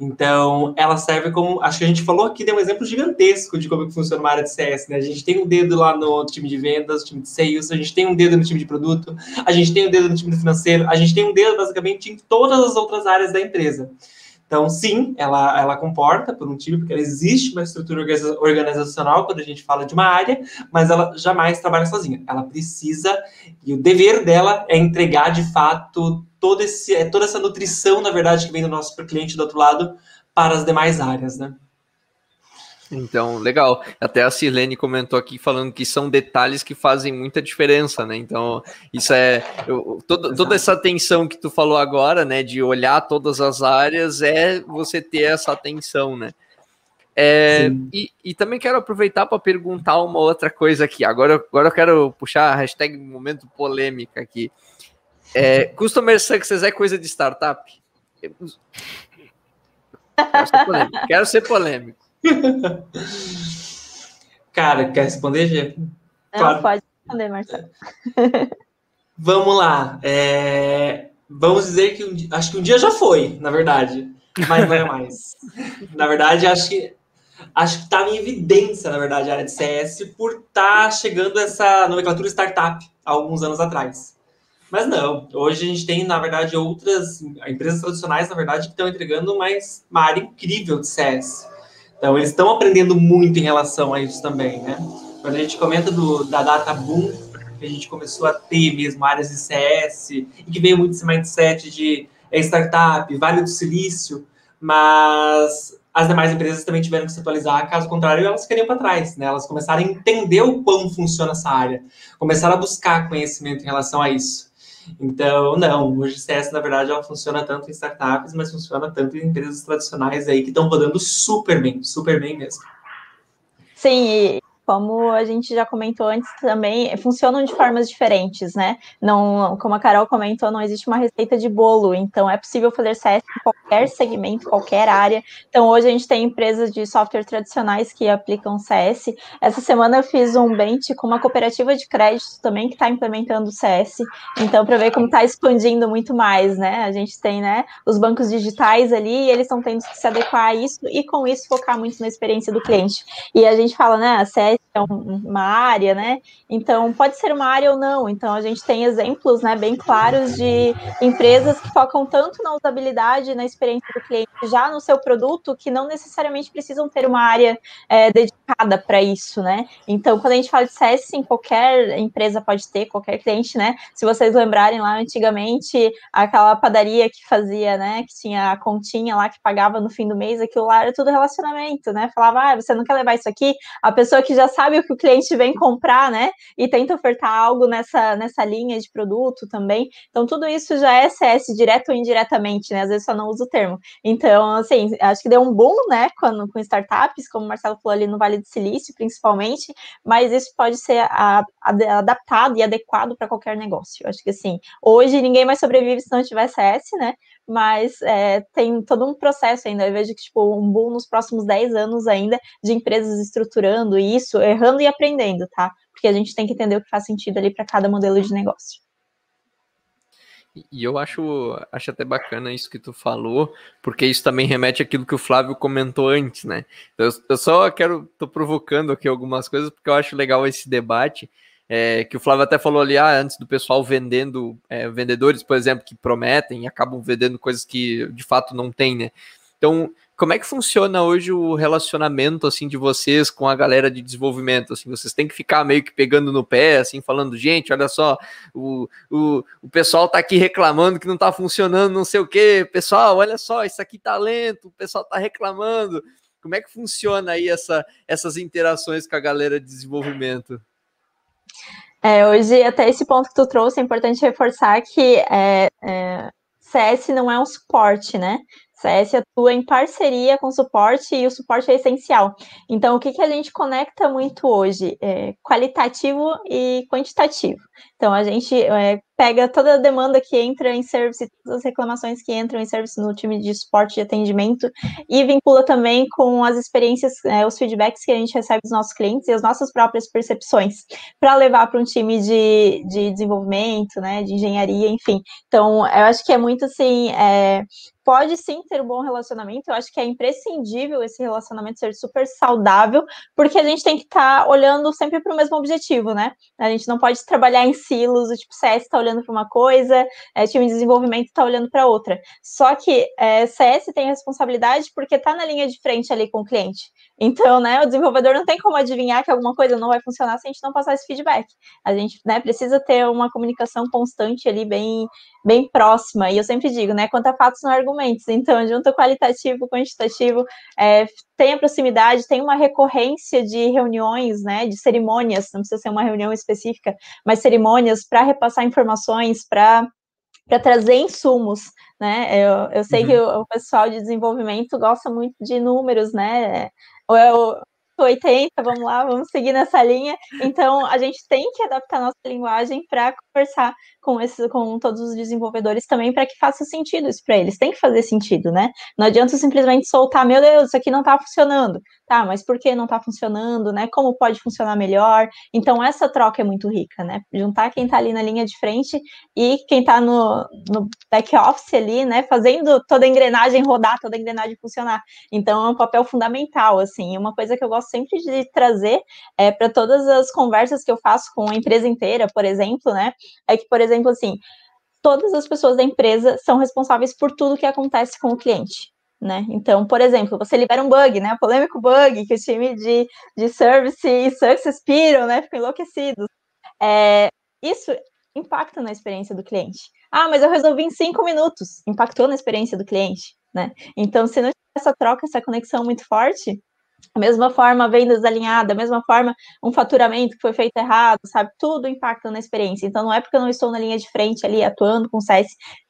Então, ela serve como. Acho que a gente falou aqui, deu um exemplo gigantesco de como que funciona uma área de CS, né? A gente tem um dedo lá no time de vendas, time de sales, a gente tem um dedo no time de produto, a gente tem um dedo no time financeiro, a gente tem um dedo basicamente em todas as outras áreas da empresa. Então, sim, ela, ela comporta por um time, porque ela existe uma estrutura organizacional quando a gente fala de uma área, mas ela jamais trabalha sozinha. Ela precisa, e o dever dela é entregar de fato todo esse, toda essa nutrição, na verdade, que vem do nosso cliente do outro lado para as demais áreas, né? Então, legal. Até a Sirlene comentou aqui falando que são detalhes que fazem muita diferença, né? Então, isso é. Eu, todo, toda essa atenção que tu falou agora, né? De olhar todas as áreas, é você ter essa atenção, né? É, e, e, também quero aproveitar para perguntar uma outra coisa aqui. Agora, agora eu quero puxar a hashtag momento polêmica aqui. É, Customer Success é coisa de startup? Quero ser polêmico. Quero ser polêmico. [laughs] Cara, quer responder, Gê? Claro. pode responder, Marcelo. [laughs] Vamos lá. É... Vamos dizer que um... acho que um dia já foi, na verdade, mas não é mais. [laughs] na verdade, acho que acho que estava em evidência, na verdade, a área de CS por estar tá chegando essa nomenclatura startup há alguns anos atrás. Mas não, hoje a gente tem, na verdade, outras empresas tradicionais, na verdade, que estão entregando mais, uma área incrível de CS. Então, eles estão aprendendo muito em relação a isso também, né? Quando a gente comenta do, da data boom, que a gente começou a ter mesmo áreas de CS, e que veio muito esse mindset de é, startup, Vale do Silício, mas as demais empresas também tiveram que se atualizar, caso contrário, elas queriam para trás, né? Elas começaram a entender o quão funciona essa área, começaram a buscar conhecimento em relação a isso. Então, não, hoje CS, na verdade, ela funciona tanto em startups, mas funciona tanto em empresas tradicionais aí que estão rodando super bem, super bem mesmo. Sim, como a gente já comentou antes também, funcionam de formas diferentes, né? Não, como a Carol comentou, não existe uma receita de bolo, então é possível fazer CS em qualquer segmento, qualquer área. Então hoje a gente tem empresas de software tradicionais que aplicam CS. Essa semana eu fiz um bench com uma cooperativa de crédito também que está implementando CS. Então para ver como está expandindo muito mais, né? A gente tem, né, os bancos digitais ali, e eles estão tendo que se adequar a isso e com isso focar muito na experiência do cliente. E a gente fala, né, a CS é uma área, né? Então, pode ser uma área ou não. Então, a gente tem exemplos né, bem claros de empresas que focam tanto na usabilidade, na experiência do cliente, já no seu produto, que não necessariamente precisam ter uma área é, dedicada para isso, né? Então, quando a gente fala de CS, sim, qualquer empresa pode ter, qualquer cliente, né? Se vocês lembrarem lá antigamente, aquela padaria que fazia, né? Que tinha a continha lá que pagava no fim do mês, aquilo lá era tudo relacionamento, né? Falava, ah, você não quer levar isso aqui? A pessoa que já sabe o que o cliente vem comprar, né? E tenta ofertar algo nessa, nessa linha de produto também. Então, tudo isso já é CS direto ou indiretamente, né? Às vezes só não usa o termo. Então, assim, acho que deu um boom, né? Quando, com startups, como o Marcelo falou ali no Vale do Silício, principalmente, mas isso pode ser a, a, adaptado e adequado para qualquer negócio. Acho que assim, hoje ninguém mais sobrevive se não tiver CS, né? Mas é, tem todo um processo ainda. Eu vejo que, tipo, um boom nos próximos 10 anos ainda de empresas estruturando isso, errando e aprendendo, tá? Porque a gente tem que entender o que faz sentido ali para cada modelo de negócio. E eu acho, acho até bacana isso que tu falou, porque isso também remete àquilo que o Flávio comentou antes, né? Eu, eu só quero, tô provocando aqui algumas coisas, porque eu acho legal esse debate, é, que o Flávio até falou ali ah, antes do pessoal vendendo, é, vendedores, por exemplo, que prometem e acabam vendendo coisas que de fato não tem, né? Então, como é que funciona hoje o relacionamento assim de vocês com a galera de desenvolvimento? Assim, vocês têm que ficar meio que pegando no pé, assim, falando, gente, olha só, o, o, o pessoal tá aqui reclamando que não tá funcionando, não sei o quê. Pessoal, olha só, isso aqui tá lento, o pessoal tá reclamando. Como é que funciona aí essa, essas interações com a galera de desenvolvimento? É, hoje, até esse ponto que tu trouxe, é importante reforçar que é, é, CS não é um suporte, né? CS atua em parceria com suporte e o suporte é essencial. Então, o que, que a gente conecta muito hoje? É qualitativo e quantitativo. Então, a gente é, pega toda a demanda que entra em service, todas as reclamações que entram em service no time de suporte de atendimento e vincula também com as experiências, é, os feedbacks que a gente recebe dos nossos clientes e as nossas próprias percepções para levar para um time de, de desenvolvimento, né, de engenharia, enfim. Então, eu acho que é muito assim, é, pode sim ter um bom relacionamento. Eu acho que é imprescindível esse relacionamento ser super saudável, porque a gente tem que estar tá olhando sempre para o mesmo objetivo, né? A gente não pode trabalhar em silos, o tipo CS está olhando para uma coisa, é, time de desenvolvimento está olhando para outra. Só que é, CS tem responsabilidade porque está na linha de frente ali com o cliente. Então, né, o desenvolvedor não tem como adivinhar que alguma coisa não vai funcionar se a gente não passar esse feedback. A gente, né, precisa ter uma comunicação constante ali, bem, bem próxima. E eu sempre digo, né, quanto a fatos não argumentos. Então, junto qualitativo, quantitativo, é, tem a proximidade, tem uma recorrência de reuniões, né, de cerimônias, não precisa ser uma reunião específica, mas cerimônias para repassar informações, para para trazer insumos, né? Eu, eu sei uhum. que o, o, pessoal de desenvolvimento gosta muito de números, né? Ou é o 80, vamos lá, vamos seguir nessa linha. Então, a gente tem que adaptar nossa linguagem para conversar com, esses, com todos os desenvolvedores também para que faça sentido isso para eles. Tem que fazer sentido, né? Não adianta simplesmente soltar, meu Deus, isso aqui não está funcionando. Tá, mas por que não está funcionando, né? Como pode funcionar melhor? Então, essa troca é muito rica, né? Juntar quem está ali na linha de frente e quem está no, no back office ali, né? Fazendo toda a engrenagem rodar, toda a engrenagem funcionar. Então, é um papel fundamental, assim. Uma coisa que eu gosto sempre de trazer é, para todas as conversas que eu faço com a empresa inteira, por exemplo, né? É que, por exemplo, assim, todas as pessoas da empresa são responsáveis por tudo que acontece com o cliente. Né? Então, por exemplo, você libera um bug, né? Polêmico bug que o time de, de service e success piram, né? Ficam enlouquecidos. É, isso impacta na experiência do cliente. Ah, mas eu resolvi em cinco minutos. Impactou na experiência do cliente, né? Então, se não tiver essa troca, essa conexão muito forte, mesma forma, vendas alinhada, a mesma forma, um faturamento que foi feito errado, sabe? Tudo impacta na experiência. Então, não é porque eu não estou na linha de frente ali, atuando com o CS,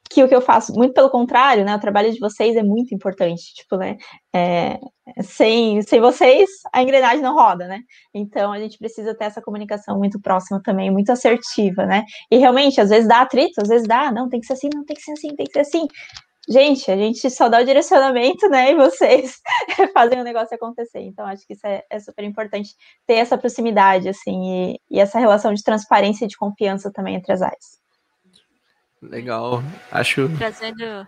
que o que eu faço, muito pelo contrário, né? O trabalho de vocês é muito importante, tipo, né? É, sem, sem vocês, a engrenagem não roda, né? Então, a gente precisa ter essa comunicação muito próxima também, muito assertiva, né? E realmente, às vezes dá atrito, às vezes dá, não, tem que ser assim, não, tem que ser assim, tem que ser assim gente, a gente só dá o direcionamento, né? E vocês [laughs] fazem o negócio acontecer. Então, acho que isso é, é super importante ter essa proximidade, assim, e, e, essa relação de transparência e de confiança também entre as áreas. Legal. Acho. Trazendo.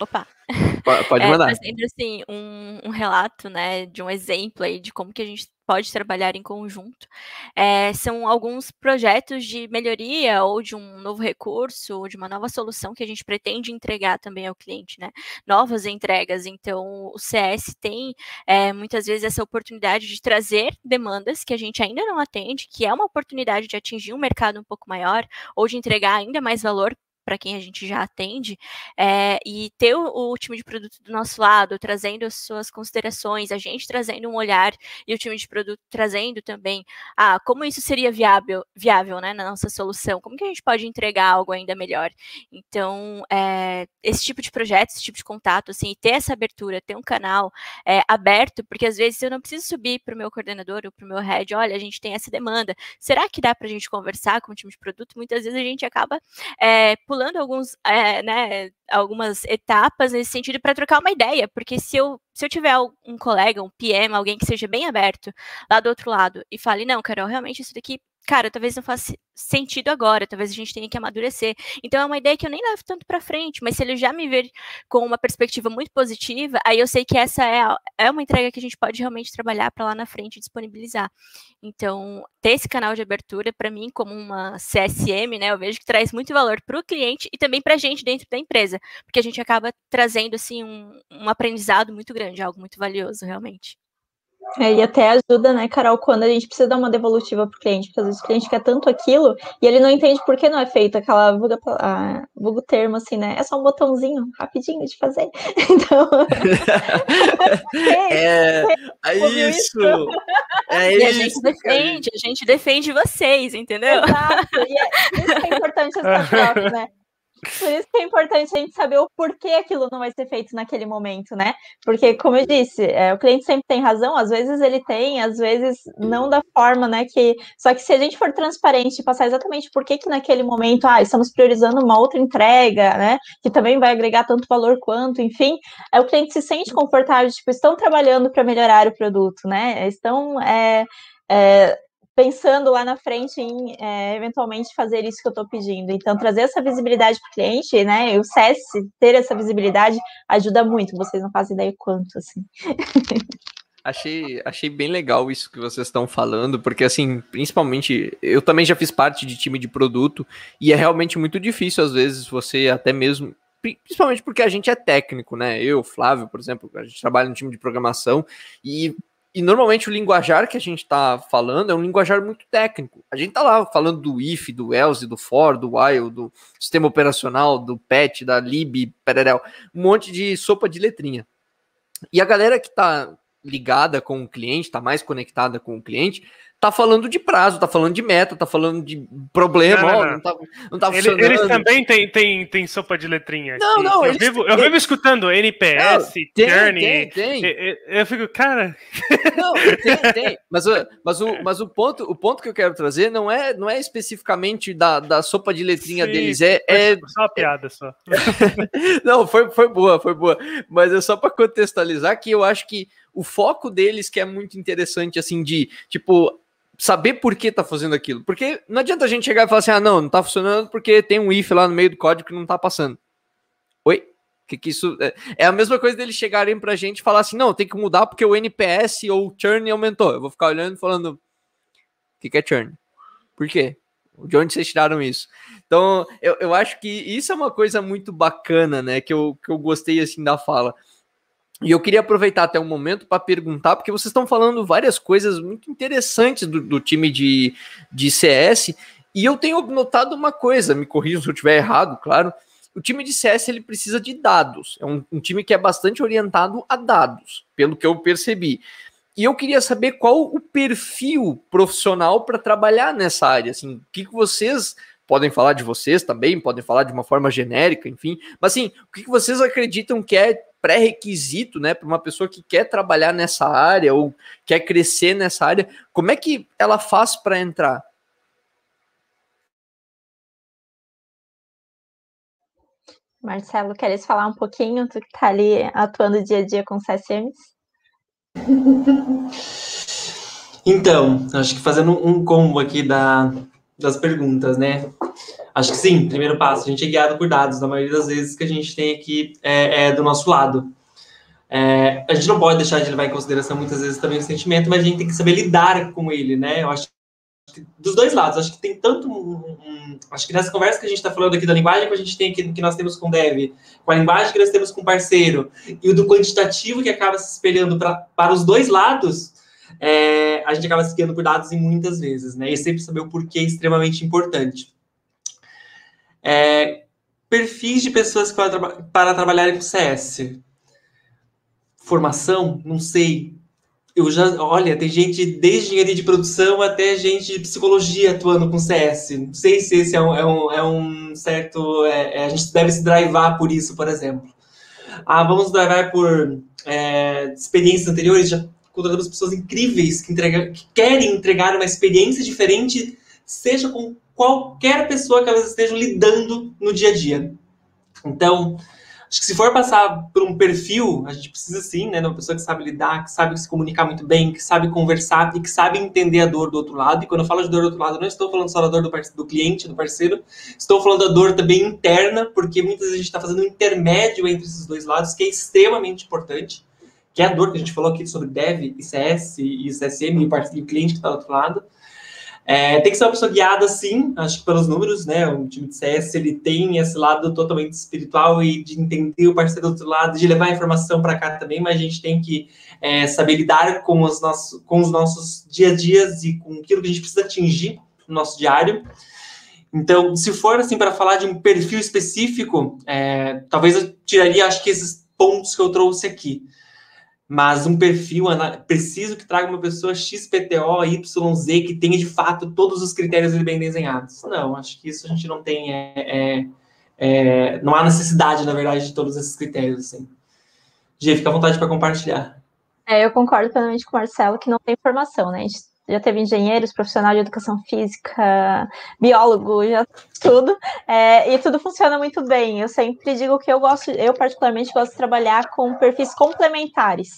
Opa! Pode é, mandar. É, trazendo, assim, um, um relato, né, de um exemplo aí de como que a gente pode trabalhar em conjunto. É, são alguns projetos de melhoria ou de um novo recurso ou de uma nova solução que a gente pretende entregar também ao cliente, né? Novas entregas. Então, o CS tem é, muitas vezes essa oportunidade de trazer demandas que a gente ainda não atende, que é uma oportunidade de atingir um mercado um pouco maior ou de entregar ainda mais valor para quem a gente já atende, é, e ter o, o, time de produto do nosso lado, trazendo as suas considerações, a gente trazendo um olhar e o time de produto trazendo também, ah, como isso seria viável, viável, né, na nossa solução, como que a gente pode entregar algo ainda melhor. Então, é, esse tipo de projeto, esse tipo de contato, assim, ter essa abertura, ter um canal é, aberto, porque às vezes eu não preciso subir para o meu coordenador ou para o meu head, olha, a gente tem essa demanda, será que dá para a gente conversar com o time de produto? Muitas vezes a gente acaba pulando alguns, é, né, algumas etapas nesse sentido para trocar uma ideia, porque se eu, se eu tiver um colega, um PM, alguém que seja bem aberto lá do outro lado e fale, não, Carol, realmente isso daqui cara, talvez não faça sentido agora, talvez a gente tenha que amadurecer. Então é uma ideia que eu nem levo tanto para frente, mas se ele já me ver com uma perspectiva muito positiva, aí eu sei que essa é, é uma entrega que a gente pode realmente trabalhar para lá na frente disponibilizar. Então, ter esse canal de abertura para mim como uma CSM, né, eu vejo que traz muito valor para o cliente e também para a gente dentro da empresa, porque a gente acaba trazendo assim um, um aprendizado muito grande, algo muito valioso realmente. É, e até ajuda, né, Carol, quando a gente precisa dar uma devolutiva para o cliente, porque às vezes o cliente quer tanto aquilo e ele não entende por que não é feito aquela vulga, a, vulgo termo, assim, né? É só um botãozinho rapidinho de fazer. [laughs] Então. [laughs] é, é isso! É e isso! a gente defende, a gente defende vocês, entendeu? Exato. E é, isso que é importante essa [laughs] troca, né? Por isso que é importante a gente saber o porquê aquilo não vai ser feito naquele momento, né? Porque, como eu disse, é, o cliente sempre tem razão, às vezes ele tem, às vezes não da forma, né? Que... Só que se a gente for transparente e passar exatamente por que, que naquele momento, ah, estamos priorizando uma outra entrega, né? Que também vai agregar tanto valor quanto, enfim, é, o cliente se sente confortável, tipo, estão trabalhando para melhorar o produto, né? Estão. É, é, pensando lá na frente em é, eventualmente fazer isso que eu estou pedindo. Então, trazer essa visibilidade para o cliente, né? O CS ter essa visibilidade ajuda muito. Vocês não fazem ideia quanto, assim. [laughs] Achei, achei bem legal isso que vocês estão falando, porque assim, principalmente, eu também já fiz parte de time de produto e é realmente muito difícil, às vezes, você até mesmo. Principalmente porque a gente é técnico, né? Eu, Flávio, por exemplo, a gente trabalha no time de programação e e normalmente o linguajar que a gente está falando é um linguajar muito técnico. A gente está lá falando do if, do else, do for, do while, do sistema operacional, do pet, da lib, pererel, um monte de sopa de letrinha. E a galera que está ligada com o cliente, está mais conectada com o cliente, tá falando de prazo, tá falando de meta, tá falando de problema, não, não, não. não tá, não tá Ele, Eles também têm tem, tem sopa de letrinhas. Não, não, eu, vivo, eu vivo escutando NPS, tem, Journey. Tem, tem. Eu, eu, fico, cara. Não, tem, [laughs] tem. Mas, mas, o, mas o, ponto, o ponto que eu quero trazer não é, não é especificamente da, da sopa de letrinha Sim, deles, é. é só uma piada só. [laughs] não, foi, foi boa, foi boa. Mas é só para contextualizar que eu acho que o foco deles que é muito interessante, assim, de tipo saber por que tá fazendo aquilo. Porque não adianta a gente chegar e falar assim: ah, não, não tá funcionando porque tem um if lá no meio do código que não tá passando. Oi? Que, que isso é, é a mesma coisa deles chegarem pra gente e falar assim: não, tem que mudar porque o NPS ou o churn aumentou. Eu vou ficar olhando e falando: o que, que é churn? Por quê? De onde vocês tiraram isso? Então, eu, eu acho que isso é uma coisa muito bacana, né? Que eu, que eu gostei assim da fala. E eu queria aproveitar até um momento para perguntar, porque vocês estão falando várias coisas muito interessantes do, do, time de, de CS, e eu tenho notado uma coisa, me corrijam se eu estiver errado, claro. O time de CS ele precisa de dados. É um, um time que é bastante orientado a dados, pelo que eu percebi. E eu queria saber qual o perfil profissional para trabalhar nessa área. Assim, o que, que vocês podem falar de vocês também, podem falar de uma forma genérica, enfim. Mas assim, o que, que vocês acreditam que é pré-requisito, né, para uma pessoa que quer trabalhar nessa área ou quer crescer nessa área, como é que ela faz para entrar? Marcelo, queres falar um pouquinho? Tu que está ali atuando dia a dia com CSMs? Então, acho que fazendo um combo aqui da, das perguntas, né? Acho que sim, primeiro passo, a gente é guiado por dados, na maioria das vezes que a gente tem aqui é, é do nosso lado. É, a gente não pode deixar de levar em consideração muitas vezes também o sentimento, mas a gente tem que saber lidar com ele, né? Eu acho que dos dois lados, acho que tem tanto um, um, acho que nessa conversa que a gente está falando aqui da linguagem que a gente tem aqui, que nós temos com o dev, com a linguagem que nós temos com o parceiro, e o do quantitativo que acaba se espelhando pra, para os dois lados, é, a gente acaba se guiando por dados em muitas vezes, né? E sempre saber o porquê é extremamente importante. É, perfis de pessoas para, para trabalharem com CS. Formação, não sei. Eu já, olha, tem gente desde engenharia de produção até gente de psicologia atuando com CS. Não sei se esse é um, é um, é um certo. É, é a gente deve se drivar por isso, por exemplo. Ah, vamos drivar por é, experiências anteriores. Já contratamos pessoas incríveis que, entrega, que querem entregar uma experiência diferente, seja com qualquer pessoa que elas estejam lidando no dia a dia. Então, acho que se for passar por um perfil, a gente precisa sim, né, de uma pessoa que sabe lidar, que sabe se comunicar muito bem, que sabe conversar e que sabe entender a dor do outro lado. E quando eu falo de dor do outro lado, não estou falando só da dor do, do cliente, do parceiro, estou falando da dor também interna, porque muitas vezes a gente está fazendo um intermédio entre esses dois lados, que é extremamente importante, que é a dor que a gente falou aqui sobre Dev, ICS e CSM e o cliente que está do outro lado. É, tem que ser uma pessoa guiada, sim, acho que pelos números, né? O time de CS ele tem esse lado totalmente espiritual e de entender o parceiro do outro lado, de levar a informação para cá também, mas a gente tem que é, saber lidar com os, nossos, com os nossos dia a dias e com aquilo que a gente precisa atingir no nosso diário. Então, se for assim para falar de um perfil específico, é, talvez eu tiraria, acho que esses pontos que eu trouxe aqui mas um perfil preciso que traga uma pessoa XPTO, YZ, que tenha de fato todos os critérios bem desenhados. Não, acho que isso a gente não tem. É, é, é, não há necessidade, na verdade, de todos esses critérios. Assim. Gê, fica à vontade para compartilhar. É, eu concordo plenamente com o Marcelo que não tem formação, né? A gente já teve engenheiros, profissional de educação física, biólogo, já tudo, é, e tudo funciona muito bem. Eu sempre digo que eu gosto, eu particularmente gosto de trabalhar com perfis complementares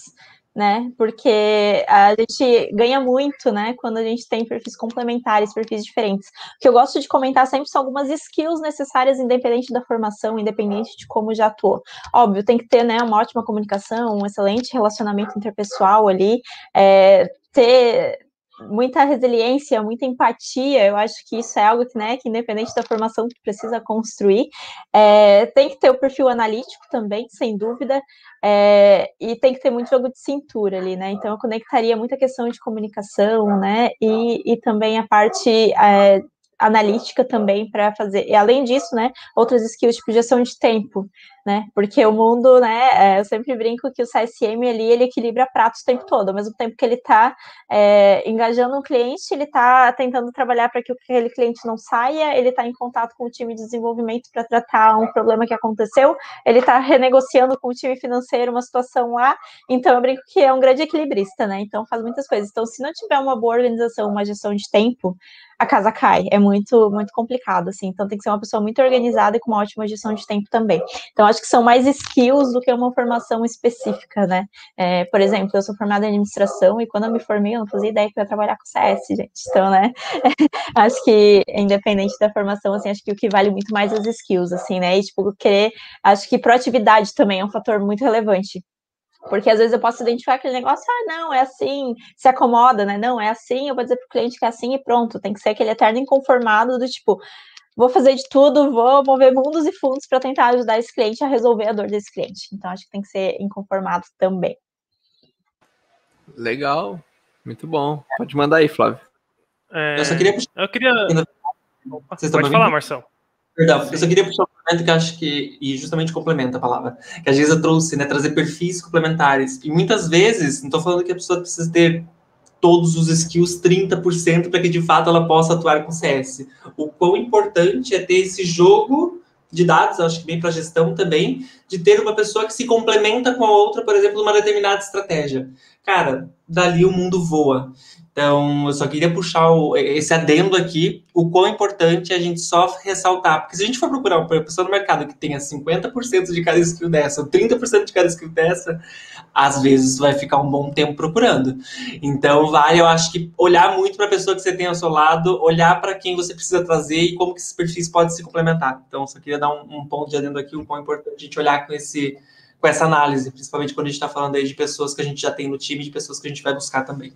né? Porque a gente ganha muito, né? Quando a gente tem perfis complementares, perfis diferentes. O que eu gosto de comentar sempre são algumas skills necessárias, independente da formação, independente de como já atuou. Óbvio, tem que ter, né, uma ótima comunicação, um excelente relacionamento interpessoal ali, é, ter muita resiliência, muita empatia, eu acho que isso é algo que, né, que independente da formação que precisa construir, é, tem que ter o perfil analítico também, sem dúvida, é, e tem que ter muito jogo de cintura ali, né, então eu conectaria muita questão de comunicação, né, e, e também a parte é, analítica também para fazer, e além disso, né, outras skills, tipo gestão de tempo, né? Porque o mundo, né? É, eu sempre brinco que o CSM ali ele equilibra pratos o tempo todo, ao mesmo tempo que ele está é, engajando um cliente, ele está tentando trabalhar para que aquele cliente não saia, ele está em contato com o time de desenvolvimento para tratar um problema que aconteceu, ele está renegociando com o time financeiro uma situação lá, então eu brinco que é um grande equilibrista, né? Então faz muitas coisas. Então, se não tiver uma boa organização, uma gestão de tempo, a casa cai. É muito, muito complicado, assim. Então tem que ser uma pessoa muito organizada e com uma ótima gestão de tempo também. Então, acho que são mais skills do que uma formação específica, né? É, por exemplo, eu sou formada em administração e quando eu me formei, eu não fazia ideia que eu ia trabalhar com CS, gente. Então, né? [laughs] acho que, independente da formação, assim, acho que o que vale muito mais é as skills, assim, né? E, tipo, querer. Acho que proatividade também é um fator muito relevante. Porque às vezes eu posso identificar aquele negócio, ah, não, é assim, se acomoda, né? Não, é assim, eu vou dizer para o cliente que é assim e pronto. Tem que ser aquele eterno inconformado do tipo, vou fazer de tudo, vou mover mundos e fundos para tentar ajudar esse cliente a resolver a dor desse cliente. Então, acho que tem que ser inconformado também. Legal, muito bom. Pode mandar aí, Flávio. É, eu só queria puxar. Eu queria. Vocês Pode falar, Marcelo. Perdão, eu só queria puxar um complemento que acho que, e justamente complementa a palavra, que a Geisa trouxe, né, trazer perfis complementares. E muitas vezes, não estou falando que a pessoa precisa ter todos os skills 30% para que de fato ela possa atuar com CS. O quão importante é ter esse jogo de dados, acho que bem para gestão também, de ter uma pessoa que se complementa com a outra, por exemplo, numa determinada estratégia. Cara, dali o mundo voa. Então, eu só queria puxar o, esse adendo aqui, o quão importante é a gente só ressaltar. Porque se a gente for procurar uma pessoa no mercado que tenha 50% de cada skill dessa, ou 30% de cada skill dessa, às vezes vai ficar um bom tempo procurando. Então, vale, eu acho que olhar muito para a pessoa que você tem ao seu lado, olhar para quem você precisa trazer e como que esses perfis podem se complementar. Então, só queria dar um, um ponto de adendo aqui, o quão importante a gente olhar com esse com essa análise, principalmente quando a gente está falando aí de pessoas que a gente já tem no time, de pessoas que a gente vai buscar também.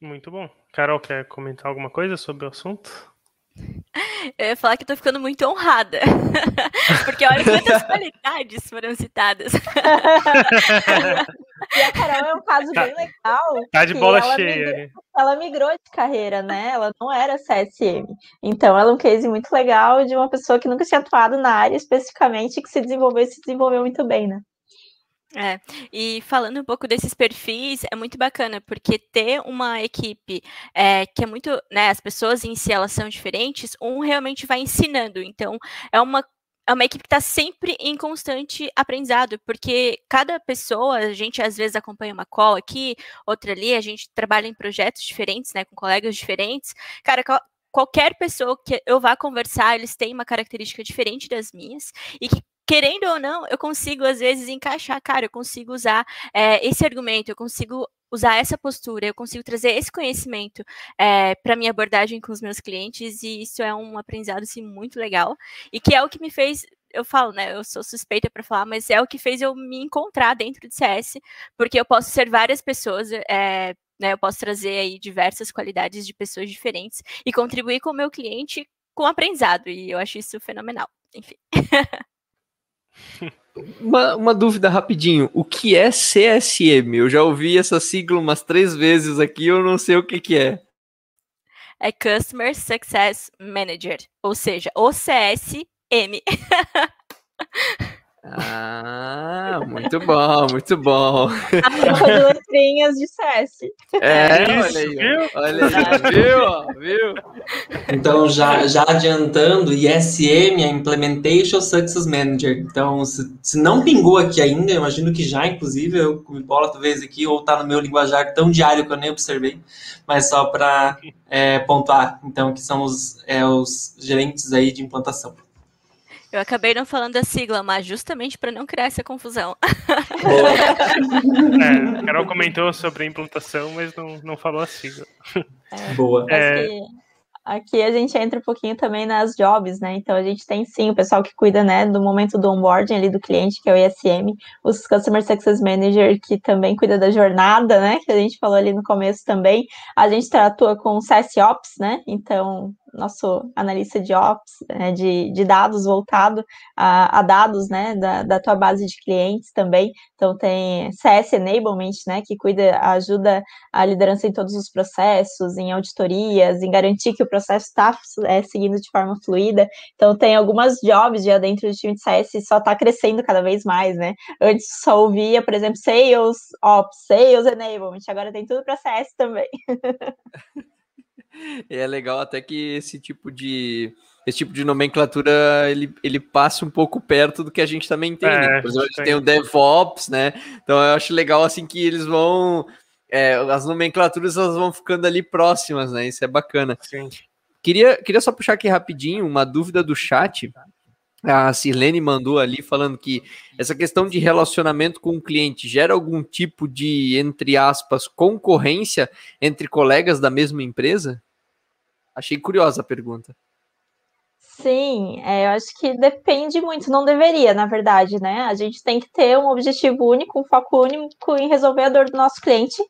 Muito bom. Carol, quer comentar alguma coisa sobre o assunto? [laughs] Eu ia falar que tô ficando muito honrada. [laughs] Porque olha quantas [laughs] qualidades foram citadas. e a Carol é um caso tá, bem legal. Tá de bola cheia. Migrou, ela migrou de carreira, né? Ela não era CSM. Então, ela é um case muito legal de uma pessoa que nunca tinha atuado na área especificamente, que se desenvolveu e se desenvolveu muito bem, né? É, e falando um pouco desses perfis, é muito bacana, porque ter uma equipe é, que é muito, né, as pessoas em si, elas são diferentes, um realmente vai ensinando, então é uma é uma equipe que está sempre em constante aprendizado, porque cada pessoa, a gente às vezes acompanha uma call aqui, outra ali, a gente trabalha em projetos diferentes, né, com colegas diferentes. Cara, qualquer pessoa que eu vá conversar, eles têm uma característica diferente das minhas, e que querendo ou não, eu consigo às vezes encaixar, cara, eu consigo usar é, esse argumento, eu consigo usar essa postura, eu consigo trazer esse conhecimento é, eh, para minha abordagem com os meus clientes e isso é um aprendizado assim, muito legal e que é o que me fez eu falo, né? Eu sou suspeita para falar, mas é o que fez eu me encontrar dentro de CS, porque eu posso ser várias pessoas, é, né? Eu posso trazer aí diversas qualidades de pessoas diferentes e contribuir com o meu cliente com aprendizado, e eu acho isso fenomenal. Enfim. [laughs] Uma, uma, dúvida rapidinho. O que é CSM? Eu já ouvi essa sigla umas três vezes aqui, eu não sei o que, que é. É Customer Success Manager, ou seja, o CSM. [laughs] Ah, muito bom, muito bom. A de letrinhas de CS. É, Isso, olha aí, olha aí, viu, viu? Então, já, já adiantando, ISM é Implementation Success Manager. Então, se, se não pingou aqui ainda, eu imagino que já, inclusive, eu me bola talvez aqui, ou tá no meu linguajar tão diário que eu nem observei, mas só para é, pontuar, então, que são os, é, os gerentes aí de implantação. Eu acabei não falando a sigla, mas justamente para não criar essa confusão. É, a [laughs] Carol comentou sobre a implantação, mas não, não falou a sigla. Boa. É. Aqui, a gente entra um pouquinho também nas jobs, né? Então a gente tem sim o pessoal que cuida, né, do momento do onboarding ali do cliente, que é o ISM, os Customer Success Manager, que também cuida da jornada, né? Que a gente falou ali no começo também. A gente atua com CS Ops, né? Então nosso analista de ops, né, de, de dados voltado a, a dados, né, da, da, tua base de clientes também. Então tem CS Enablement, né, que cuida, ajuda a liderança em todos os processos, em auditorias, em garantir que o processo está é, seguindo de forma fluida. Então tem algumas jobs já dentro do time de CS e só está crescendo cada vez mais, né? Antes só ouvia, por exemplo, Sales Ops, Sales Enablement, agora tem tudo para CS também. [laughs] E é legal até que esse tipo de esse tipo de nomenclatura ele, ele passe um pouco perto do que a gente também tem. né? É, Por exemplo, a gente tem. tem o DevOps, né? Então eu acho legal assim que eles vão é, as nomenclaturas elas vão ficando ali próximas, né? Isso é bacana. Sim. Queria, queria só puxar aqui rapidinho uma dúvida do chat. A Sirlene mandou ali falando que essa questão de relacionamento com o cliente gera algum tipo de, entre aspas, concorrência entre colegas da mesma empresa? Achei curiosa a pergunta. Sim, é, eu acho que depende muito, não deveria, na verdade, né? A gente tem que ter um objetivo único, um foco único em resolver a dor do nosso cliente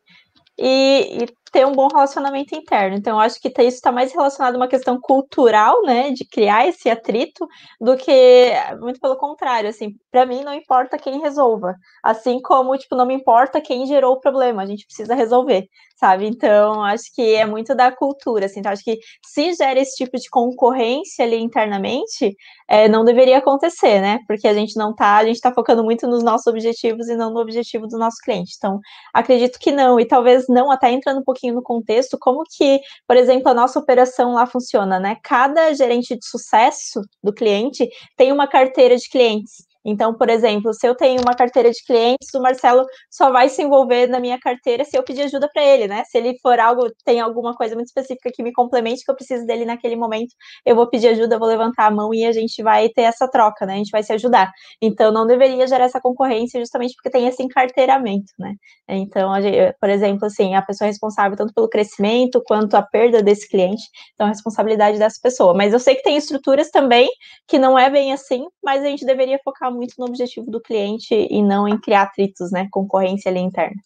e, e ter um bom relacionamento interno. Então, eu acho que isso está mais relacionado a uma questão cultural, né, de criar esse atrito, do que muito pelo contrário. Assim, para mim não importa quem resolva, assim como tipo não me importa quem gerou o problema, a gente precisa resolver, sabe? Então, acho que é muito da cultura. Assim, então, acho que se gera esse tipo de concorrência ali internamente, é, não deveria acontecer, né? Porque a gente não tá, a gente está focando muito nos nossos objetivos e não no objetivo do nosso cliente. Então, acredito que não, e talvez não, até entrando um pouquinho no contexto, como que, por exemplo, a nossa operação lá funciona, né? Cada gerente de sucesso do cliente tem uma carteira de clientes. Então, por exemplo, se eu tenho uma carteira de clientes, o Marcelo só vai se envolver na minha carteira se eu pedir ajuda para ele, né? Se ele for algo, tem alguma coisa muito específica que me complemente, que eu preciso dele naquele momento, eu vou pedir ajuda, vou levantar a mão e a gente vai ter essa troca, né? A gente vai se ajudar. Então, não deveria gerar essa concorrência justamente porque tem esse encarteiramento, né? Então, por exemplo, assim, a pessoa é responsável tanto pelo crescimento quanto a perda desse cliente, então, a responsabilidade dessa pessoa. Mas eu sei que tem estruturas também que não é bem assim, mas a gente deveria focar muito no objetivo do cliente e não em criar atritos, né? Concorrência ali interna.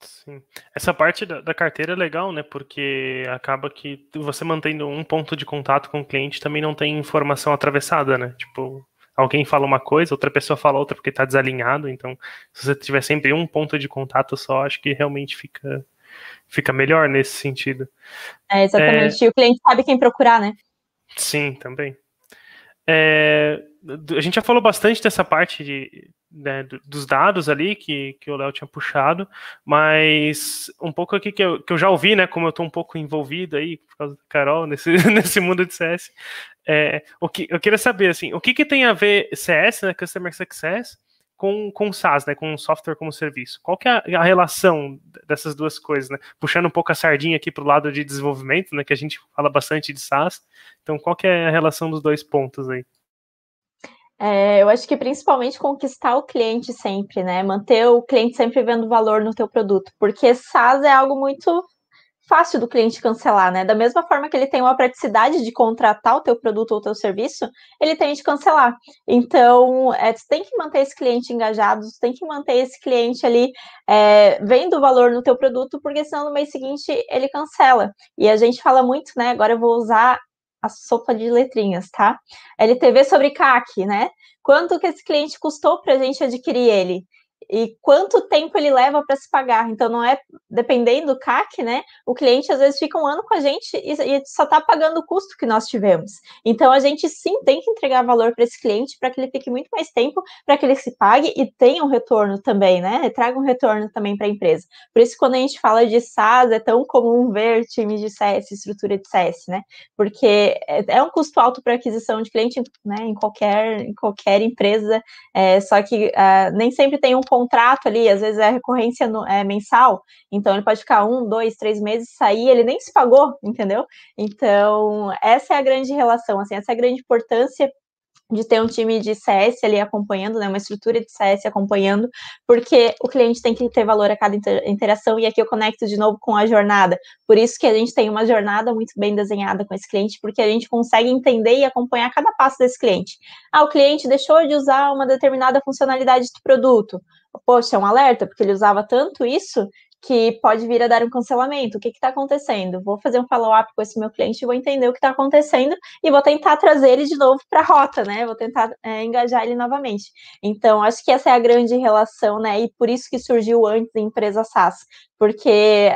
Sim. Essa parte da, da, carteira é legal, né? Porque acaba que você mantendo um ponto de contato com o cliente também não tem informação atravessada, né? Tipo, alguém fala uma coisa, outra pessoa fala outra porque está desalinhado. Então, se você tiver sempre um ponto de contato só, acho que realmente fica, fica melhor nesse sentido. É, exatamente. É... E o cliente sabe quem procurar, né? Sim, também. É, a gente já falou bastante dessa parte de, né, dos dados ali que, que o Léo tinha puxado, mas um pouco aqui que eu, que eu já ouvi, né, como eu estou um pouco envolvido aí, por causa da Carol, nesse, [laughs] nesse mundo de CS, é, o que, eu queria saber, assim, o que, que tem a ver CS, né, Customer Success, com, com SaaS, né, com software como serviço. Qual que é a, a relação dessas duas coisas, né? Puxando um pouco a sardinha aqui para o lado de desenvolvimento, né, que a gente fala bastante de SaaS. Então, qual que é a relação dos dois pontos aí? É, eu acho que principalmente conquistar o cliente sempre, né? Manter o cliente sempre vendo valor no teu produto, porque SaaS é algo muito fácil do cliente cancelar, né? Da mesma forma que ele tem uma praticidade de contratar o teu produto ou o teu serviço, ele tem de cancelar. Então, é, tu tem que manter esse cliente engajado, tu tem que manter esse cliente ali é, vendo valor no teu produto, porque senão no mês seguinte ele cancela. E a gente fala muito, né? Agora eu vou usar a sopa de letrinhas, tá? LTV sobre CAC, né? Quanto que esse cliente custou para a gente adquirir ele? E quanto tempo ele leva para se pagar. Então, não é dependendo do CAC, né? O cliente às vezes fica um ano com a gente e, e só está pagando o custo que nós tivemos. Então, a gente sim tem que entregar valor para esse cliente para que ele fique muito mais tempo, para que ele se pague e tenha um retorno também, né? Traga um retorno também para a empresa. Por isso, quando a gente fala de SaaS, é tão comum ver times de CS, estrutura de CS, né? Porque é, é um custo alto para aquisição de cliente, né? Em qualquer, em qualquer empresa, é, só que uh, nem sempre tem um contrato ali, às vezes é recorrência no, é, mensal, então ele pode ficar um, dois, três meses, sair, ele nem se pagou, entendeu? Então, essa é a grande relação, assim, essa é a grande importância de ter um time de CS ali acompanhando, né, uma estrutura de CS acompanhando, porque o cliente tem que ter valor a cada interação, e aqui eu conecto de novo com a jornada, por isso que a gente tem uma jornada muito bem desenhada com esse cliente, porque a gente consegue entender e acompanhar cada passo desse cliente. Ah, o cliente deixou de usar uma determinada funcionalidade do produto, poxa, é um alerta, porque ele usava tanto isso que pode vir a dar um cancelamento. O que está acontecendo? Vou fazer um follow-up com esse meu cliente, vou entender o que está acontecendo e vou tentar trazer ele de novo para a rota, né? Vou tentar é, engajar ele novamente. Então, acho que essa é a grande relação, né? E por isso que surgiu antes a empresa SaaS. Porque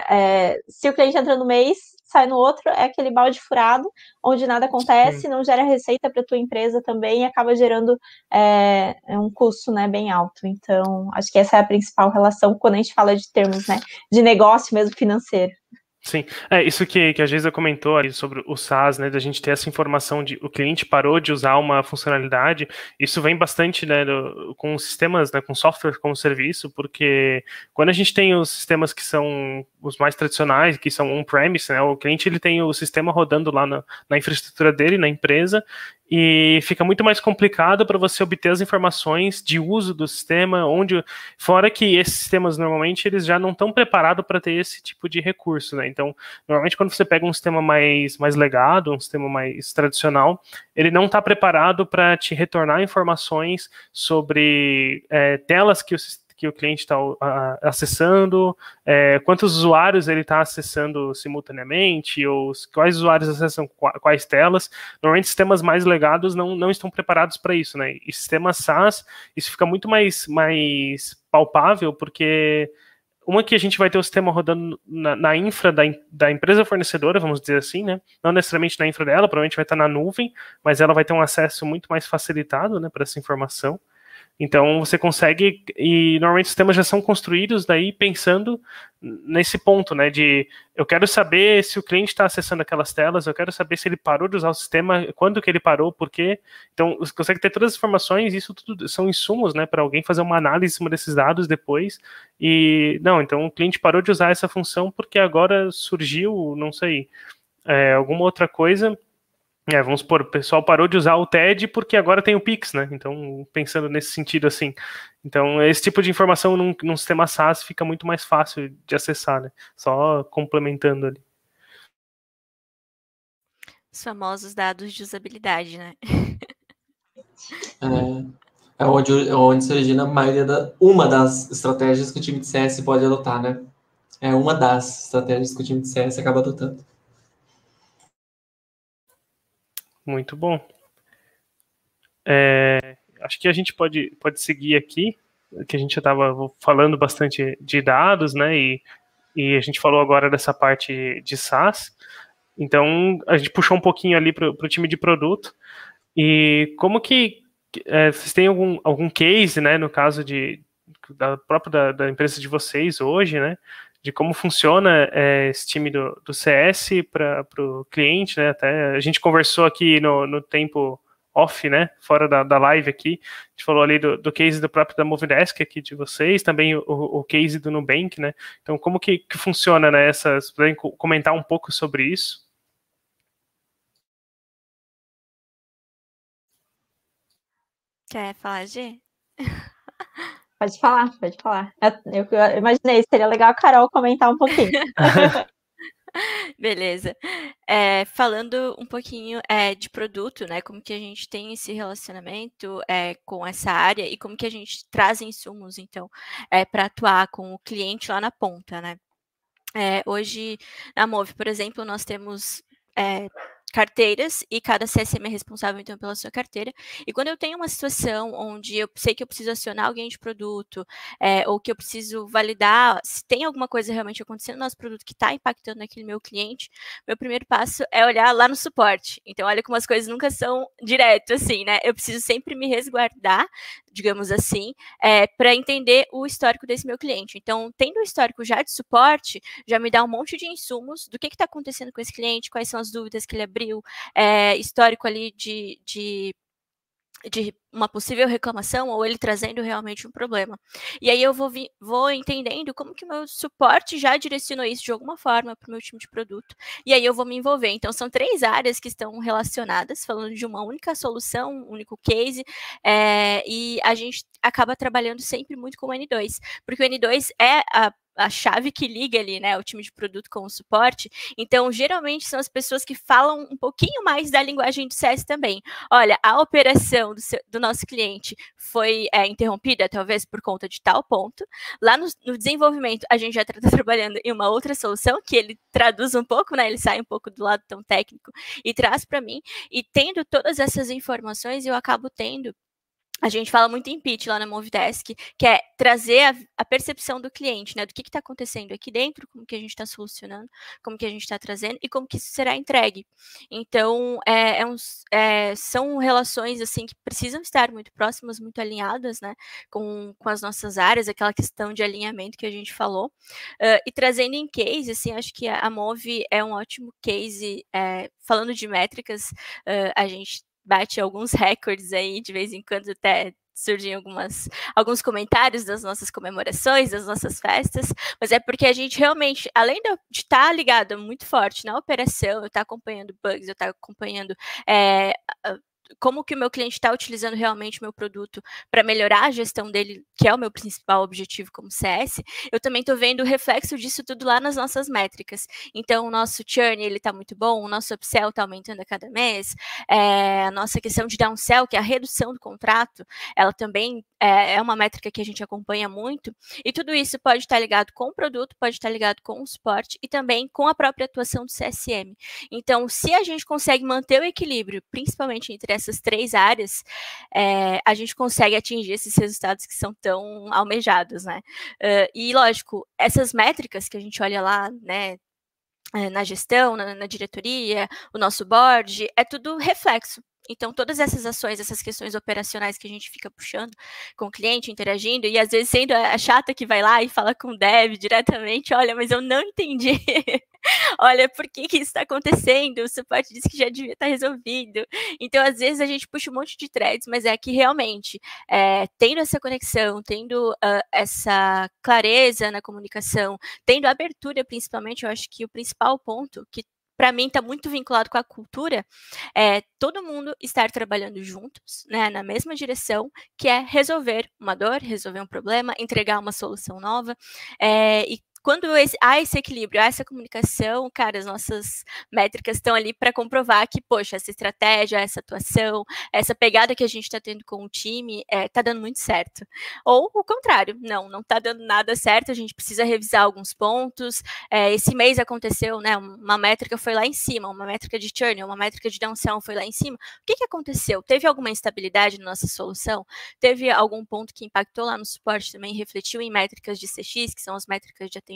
é, se o cliente entra no mês, sai no outro, é aquele balde furado, onde nada acontece, Sim. não gera receita para tua empresa também e acaba gerando é, um custo né, bem alto. Então, acho que essa é a principal relação quando a gente fala de termos né, de negócio mesmo financeiro. Sim, é isso que, que a Geisa comentou ali sobre o SaaS, né, da gente ter essa informação de o cliente parou de usar uma funcionalidade, isso vem bastante, né, do, com sistemas, né, com software como serviço, porque quando a gente tem os sistemas que são os mais tradicionais, que são on-premise, né, o cliente ele tem o sistema rodando lá na, na infraestrutura dele, na empresa, e fica muito mais complicado para você obter as informações de uso do sistema, onde fora que esses sistemas normalmente eles já não estão preparados para ter esse tipo de recurso, né? Então, normalmente quando você pega um sistema mais mais legado, um sistema mais tradicional, ele não está preparado para te retornar informações sobre é, telas que o sistema que o cliente está acessando, é, quantos usuários ele está acessando simultaneamente, ou quais usuários acessam quais telas. Normalmente, sistemas mais legados não, não estão preparados para isso, né? E sistemas SaaS, isso fica muito mais, mais palpável, porque uma que a gente vai ter o sistema rodando na, na, infra da, da empresa fornecedora, vamos dizer assim, né? Não necessariamente na infra dela, provavelmente vai estar na nuvem, mas ela vai ter um acesso muito mais facilitado, né, para essa informação. Então você consegue e normalmente os sistemas já são construídos daí pensando nesse ponto, né? De eu quero saber se o cliente está acessando aquelas telas, eu quero saber se ele parou de usar o sistema, quando que ele parou, por quê. Então você consegue ter todas as informações, isso tudo são insumos, né? Para alguém fazer uma análise em cima desses dados depois. E não, então o cliente parou de usar essa função porque agora surgiu, não sei, é, alguma outra coisa é, vamos supor, o pessoal parou de usar o TED porque agora tem o Pix, né? Então, pensando nesse sentido assim. Então, esse tipo de informação num, num sistema SaaS fica muito mais fácil de acessar, né? Só complementando ali. Os famosos dados de usabilidade, né? [laughs] É, é onde, é onde se origina a maioria da. Uma das estratégias que o time de CS pode adotar, né? É uma das estratégias que o time de CS acaba adotando. Muito bom. É, acho que a gente pode, pode seguir aqui, que a gente já estava falando bastante de dados, né? E, e a gente falou agora dessa parte de SaaS. Então, a gente puxou um pouquinho ali para o time de produto. E como que é, vocês têm algum, algum case, né, no caso de, da própria da, da empresa de vocês hoje, né, de como funciona é, esse time do, do CS para o cliente, né? Até a gente conversou aqui no, no tempo off, né? Fora da, da live aqui. A gente falou ali do, do case do próprio da Movidesk aqui de vocês, também o, o case do Nubank, né? Então, como que, que funciona, né? Essas, podem comentar um pouco sobre isso? Quer falar, G? [laughs] Pode falar, pode falar. Eu, eu imaginei, seria legal a Carol comentar um pouquinho. [laughs] Beleza. É, falando um pouquinho é, de produto, né? Como que a gente tem esse relacionamento é, com essa área e como que a gente traz insumos, então, é, para atuar com o cliente lá na ponta, né? É, hoje, na Move, por exemplo, nós temos é, carteiras e cada CSM é responsável então pela sua carteira. E quando eu tenho uma situação onde eu sei que eu preciso acionar alguém de produto é, ou que eu preciso validar se tem alguma coisa realmente acontecendo no nosso produto que está impactando aquele meu cliente, meu primeiro passo é olhar lá no suporte. Então, olha como as coisas nunca são direto assim, né? Eu preciso sempre me resguardar, digamos assim, é, para entender o histórico desse meu cliente. Então, tendo o histórico já de suporte, já me dá um monte de insumos do que está acontecendo com esse cliente, quais são as dúvidas que ele abriu abril, é, histórico ali de, de de uma possível reclamação ou ele trazendo realmente um problema. E aí eu vou, vi, vou entendendo como que o meu suporte já direcionou isso de alguma forma para o meu time de produto. E aí eu vou me envolver. Então são três áreas que estão relacionadas, falando de uma única solução, um único case, é, e a gente acaba trabalhando sempre muito com o N2, porque o N2 é a a chave que liga ali, né, o time de produto com o suporte. Então, geralmente são as pessoas que falam um pouquinho mais da linguagem do CS também. Olha, a operação do, seu, do nosso cliente foi é, interrompida, talvez por conta de tal ponto. Lá no, no desenvolvimento, a gente já está [laughs] trabalhando em uma outra solução que ele traduz um pouco, né, ele sai um pouco do lado tão técnico e traz para mim. E tendo todas essas informações, eu acabo tendo a gente fala muito em pitch lá na Movidesk, que é trazer a, a percepção do cliente, né? Do que está acontecendo aqui dentro, como que a gente está solucionando, como que a gente está trazendo e como que isso será entregue. Então, é, é uns, é, são relações assim que precisam estar muito próximas, muito alinhadas, né? Com, com as nossas áreas, aquela questão de alinhamento que a gente falou. Uh, e trazendo em case, assim, acho que a, a Move é um ótimo case, é, falando de métricas, uh, a gente bate alguns [laughs] recordes aí, de vez em quando até surgem algumas, alguns comentários das nossas comemorações, das nossas festas, mas é porque a gente realmente, além de estar tá ligado muito forte na operação, eu estar tá acompanhando bugs, eu estar tá acompanhando é, como que o meu cliente está utilizando realmente o meu produto para melhorar a gestão dele, que é o meu principal objetivo como CS, eu também estou vendo o reflexo disso tudo lá nas nossas métricas. Então, o nosso churn, ele está muito bom, o nosso upsell está aumentando a cada mês, é, a nossa questão de downsell, que é a redução do contrato, ela também é, é uma métrica que a gente acompanha muito, e tudo isso pode estar tá ligado com o produto, pode estar tá ligado com o suporte e também com a própria atuação do CSM. Então, se a gente consegue manter o equilíbrio, principalmente entre essas três áreas, é, a gente consegue atingir esses resultados que são tão almejados, né? Uh, e, lógico, essas métricas que a gente olha lá, né, eh, na gestão, na, na, diretoria, o nosso board, é tudo reflexo então, todas essas ações, essas questões operacionais que a gente fica puxando com o cliente, interagindo, e às vezes sendo a chata que vai lá e fala com o dev diretamente, olha, mas eu não entendi. [laughs] olha, por que, que isso está acontecendo? O suporte disse que já devia estar tá resolvido. Então, às vezes, a gente puxa um monte de threads, mas é que realmente, é, tendo essa conexão, tendo uh, essa clareza na comunicação, tendo abertura, principalmente, eu acho que o principal ponto que para mim está muito vinculado com a cultura, é todo mundo estar trabalhando juntos, né, na mesma direção, que é resolver uma dor, resolver um problema, entregar uma solução nova, é, e quando há esse equilíbrio, há essa comunicação, cara, as nossas métricas estão ali para comprovar que, poxa, essa estratégia, essa atuação, essa pegada que a gente está tendo com o time está é, tá dando muito certo. Ou o contrário, não, não está dando nada certo, a gente precisa revisar alguns pontos. É, esse mês aconteceu, né? Uma métrica foi lá em cima, uma métrica de churn, uma métrica de downsell foi lá em cima. O que, que aconteceu? Teve alguma instabilidade na nossa solução? Teve algum ponto que impactou lá no suporte também, refletiu em métricas de CX, que são as métricas de atendimento.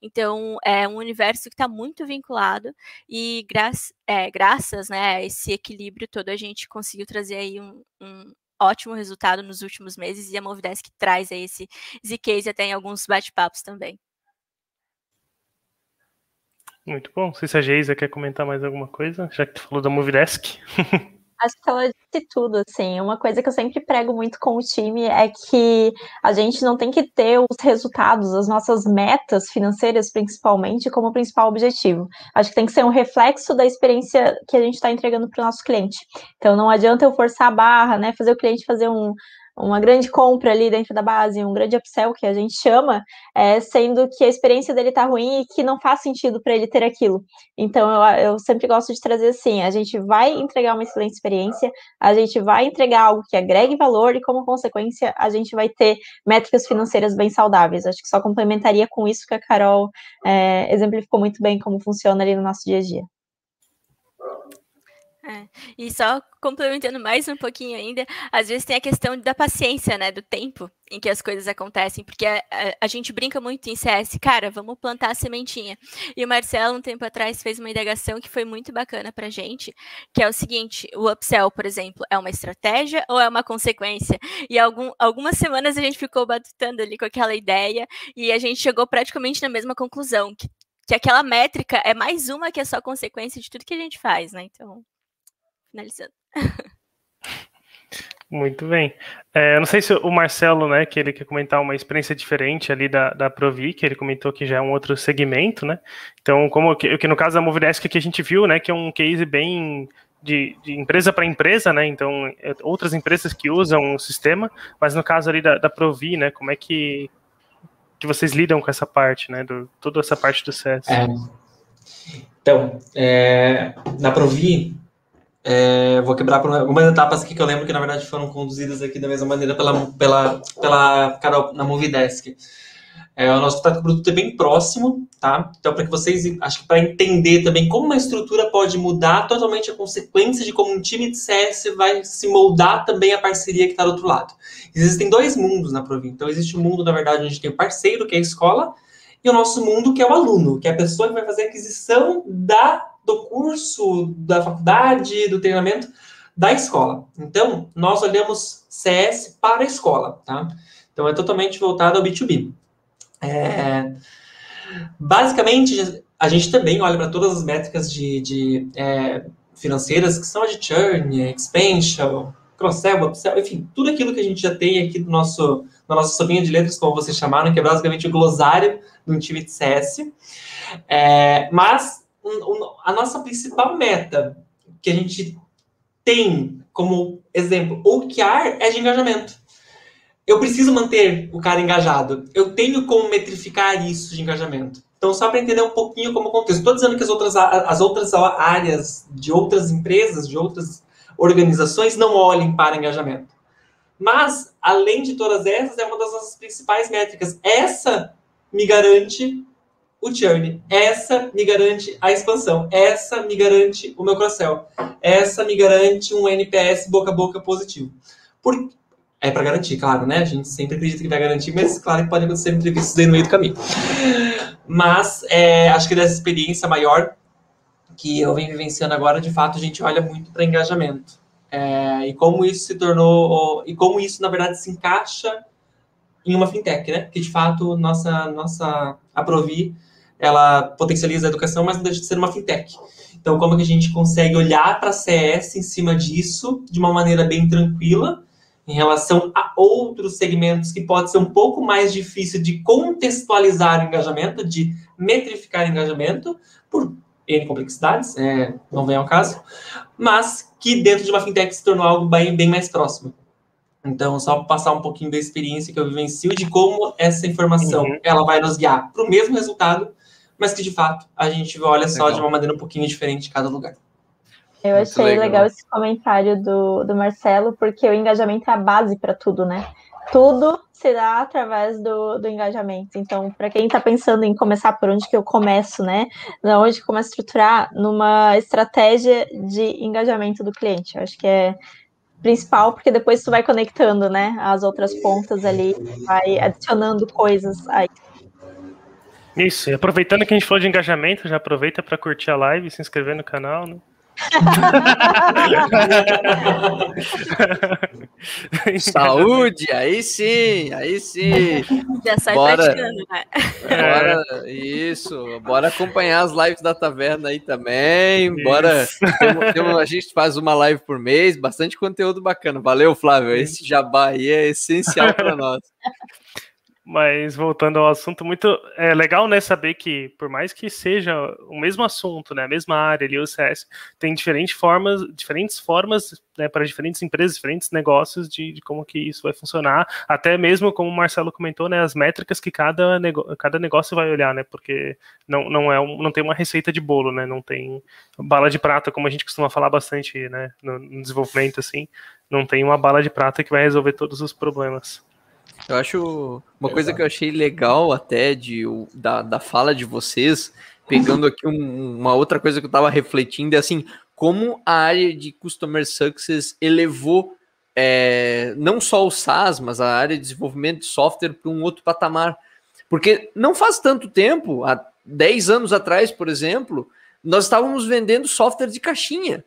Então, é um universo que está muito vinculado e gra é, graças né, a esse equilíbrio todo, a gente conseguiu trazer aí um, um ótimo resultado nos últimos meses e a Movidesk traz aí esse, esse case até em alguns bate-papos também. Muito bom. Não sei se a Geisa quer comentar mais alguma coisa, já que tu falou da Movidesk. [laughs] Acho que ela disse tudo, assim. Uma coisa que eu sempre prego muito com o time é que a gente não tem que ter os resultados, as nossas metas financeiras, principalmente, como principal objetivo. Acho que tem que ser um reflexo da experiência que a gente está entregando para o nosso cliente. Então, não adianta eu forçar a barra, né? Fazer o cliente fazer um, uma grande compra ali dentro da base, um grande upsell que a gente chama, é, sendo que a experiência dele tá ruim e que não faz sentido para ele ter aquilo. Então eu, eu sempre gosto de trazer assim: a gente vai entregar uma excelente experiência, a gente vai entregar algo que agregue valor e, como consequência, a gente vai ter métricas financeiras bem saudáveis. Acho que só complementaria com isso que a Carol é, exemplificou muito bem como funciona ali no nosso dia a dia. É. E só complementando mais um pouquinho ainda, às vezes tem a questão da paciência, né, do tempo em que as coisas acontecem, porque a, a, a, gente brinca muito em CS, cara, vamos plantar a sementinha. E o Marcelo, um tempo atrás, fez uma indagação que foi muito bacana pra gente, que é o seguinte, o upsell, por exemplo, é uma estratégia ou é uma consequência? E algum, algumas semanas a gente ficou batutando ali com aquela ideia e a gente chegou praticamente na mesma conclusão, que, que aquela métrica é mais uma que é só consequência de tudo que a gente faz, né, então finalizando. Muito bem. É, não sei se o Marcelo, né, que ele quer comentar uma experiência diferente ali da, da Provi, que ele comentou que já é um outro segmento, né? Então, como que, que no caso da Movidesk que a gente viu, né, que é um case bem de, de empresa para empresa, né? Então, é, outras empresas que usam o sistema, mas no caso ali da, da Provi, né, como é que, que vocês lidam com essa parte, né, do, toda essa parte do CS? É. Então, é, na Provi, é, vou quebrar por algumas etapas aqui que eu lembro que, na verdade, foram conduzidas aqui da mesma maneira pela, pela, pela Carol na Movidesk. É, o nosso contato com o produto é bem próximo, tá? Então, para que vocês, acho que para entender também como uma estrutura pode mudar totalmente a consequência de como um time de CS vai se moldar também a parceria que está do outro lado. Existem dois mundos na Provi. Então, existe o um mundo, na verdade, onde a gente tem o parceiro, que é a escola, e o nosso mundo, que é o aluno, que é a pessoa que vai fazer a aquisição da do curso, da faculdade, do treinamento da escola. Então, nós olhamos CS para a escola, tá? Então, é totalmente voltado ao B2B. É, basicamente, a gente também olha para todas as métricas de, de é, financeiras, que são a de churn, expansion, cross-sell, upsell, enfim, tudo aquilo que a gente já tem aqui do nosso, na nossa sopinha de letras, como vocês chamaram, que é basicamente o glossário de um time de CS. É, mas a nossa principal meta que a gente tem como exemplo, OKR é de engajamento. Eu preciso manter o cara engajado. Eu tenho como metrificar isso de engajamento. Então, só para entender um pouquinho como contexto. Estou dizendo que as outras, as outras áreas de outras empresas, de outras organizações, não olhem para engajamento. Mas, além de todas essas, é uma das nossas principais métricas. Essa me garante o churn. Essa me garante a expansão. Essa me garante o meu cross-sell. Essa me garante um NPS boca a boca positivo. Por... É para garantir, claro, né? A gente sempre acredita que vai garantir, mas claro que pode acontecer entrevistas aí no meio do caminho. Mas é, acho que dessa experiência maior que eu venho vivenciando agora, de fato, a gente olha muito para engajamento. É, e como isso se tornou, e como isso, na verdade, se encaixa em uma fintech, né? Que de fato nossa nossa a Provi ela potencializa a educação, mas não deixa de ser uma fintech. Então, como que a gente consegue olhar para a CS em cima disso de uma maneira bem tranquila, em relação a outros segmentos que pode ser um pouco mais difícil de contextualizar o engajamento, de metrificar o engajamento, por N complexidades, é, não vem ao caso, mas que dentro de uma fintech se tornou algo bem, bem mais próximo. Então, só passar um pouquinho da experiência que eu vivencio de como essa informação uhum. ela vai nos guiar para o mesmo resultado, mas que de fato a gente olha só legal. de uma maneira um pouquinho diferente em cada lugar. Eu Muito achei legal. legal. esse comentário do, do Marcelo, porque o engajamento é a base para tudo, né? Tudo se dá através do, do engajamento. Então, para quem está pensando em começar por onde que eu começo, né? Na onde começo a estruturar numa estratégia de engajamento do cliente. Eu acho que é principal, porque depois tu vai conectando, né, as outras pontas ali, vai adicionando coisas aí. Isso, e aproveitando que a gente falou de engajamento, já aproveita para curtir a live, se inscrever no canal, né? [laughs] [laughs] Saúde, aí sim, aí sim. Já sai bora, praticando, né? Bora, isso, bora acompanhar as lives da taverna aí também. Isso. Bora. Tem, tem, a gente faz uma live por mês, bastante conteúdo bacana. Valeu, Flávio. Esse jabá aí é essencial para nós. [laughs] Mas voltando ao assunto, muito é legal, né, saber que por mais que seja o mesmo assunto, né, a mesma área ali, o CS, tem diferentes formas, diferentes formas, né, para diferentes empresas, diferentes negócios de, de, como que isso vai funcionar, até mesmo como o Marcelo comentou, né, as métricas que cada, nego, cada negócio vai olhar, né, porque não, não é um, não tem uma receita de bolo, né, não tem bala de prata, como a gente costuma falar bastante, né, no, no desenvolvimento assim, não tem uma bala de prata que vai resolver todos os problemas. Eu acho uma coisa que eu achei legal até de, da, da fala de vocês, pegando aqui um, uma outra coisa que eu tava refletindo, é assim, como a área de Customer Success elevou é, não só o SaaS, mas a área de desenvolvimento de software para um outro patamar. Porque não faz tanto tempo, há 10 anos atrás, por exemplo, nós estávamos vendendo software de caixinha.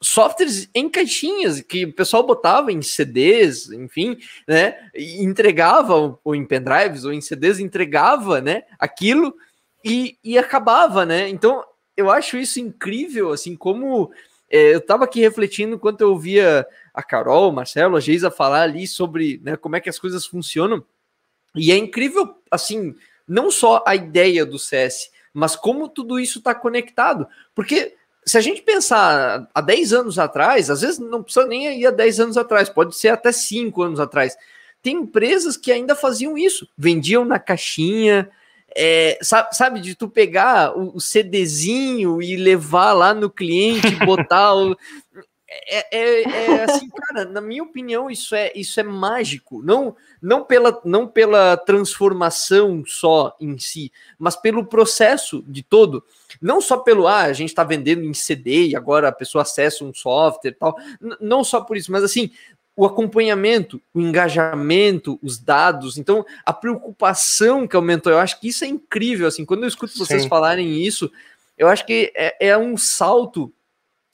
Softwares em caixinhas que o pessoal botava em CDs, enfim, né? E entregava, ou em pendrives, ou em CDs, entregava, né? Aquilo e, e acabava, né? Então eu acho isso incrível, assim, como é, eu estava aqui refletindo enquanto eu via a Carol, o Marcelo, a Geisa falar ali sobre né, como é que as coisas funcionam. E é incrível, assim, não só a ideia do CS, mas como tudo isso está conectado. Porque se a gente pensar há 10 anos atrás, às vezes não precisa nem ir há 10 anos atrás, pode ser até 5 anos atrás. Tem empresas que ainda faziam isso, vendiam na caixinha, é, sabe, sabe, de tu pegar o, o, CDzinho e levar lá no cliente, [laughs] botar o. É, é, é, assim, cara, na minha opinião, isso é, isso é mágico. Não, não, pela, não pela transformação só em si, mas pelo processo de todo. Não só pelo, ah, a gente está vendendo em CD e agora a pessoa acessa um software e tal. N não só por isso, mas assim, o acompanhamento, o engajamento, os dados, então a preocupação que aumentou, eu acho que isso é incrível, assim, quando eu escuto vocês Sim. falarem isso, eu acho que é, é, um salto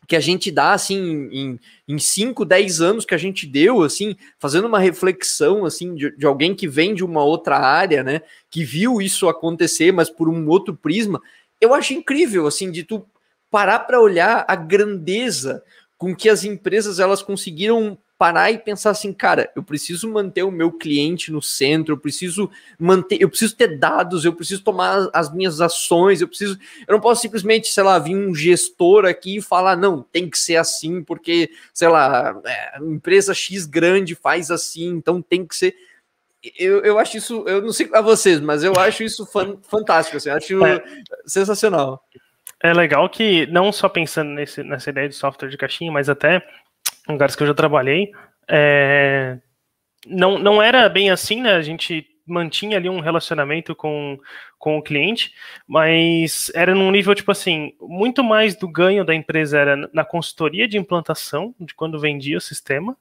que a gente dá, assim, em, em 5, 10 anos que a gente deu, assim, fazendo uma reflexão, assim, de, de alguém que vem de uma outra área, né, que viu isso acontecer, mas por um outro prisma, eu acho incrível, assim, de tu parar para olhar a grandeza com que as empresas elas conseguiram parar e pensar assim, cara, eu preciso manter o meu cliente no centro, eu preciso manter, eu preciso ter dados, eu preciso tomar as minhas ações, eu preciso, eu não posso simplesmente, sei lá, vir um gestor aqui e falar, não, tem que ser assim, porque, sei lá, é, empresa X grande faz assim, então tem que ser. Eu, eu acho isso, eu não sei a vocês, mas eu acho isso fan, fantástico, assim, acho é. sensacional. É legal que, não só pensando nesse, nessa ideia de software de caixinha, mas até lugares que eu já trabalhei, é, não, não era bem assim, né? A gente mantinha ali um relacionamento com, com o cliente, mas era num nível, tipo assim, muito mais do ganho da empresa era na consultoria de implantação, de quando vendia o sistema,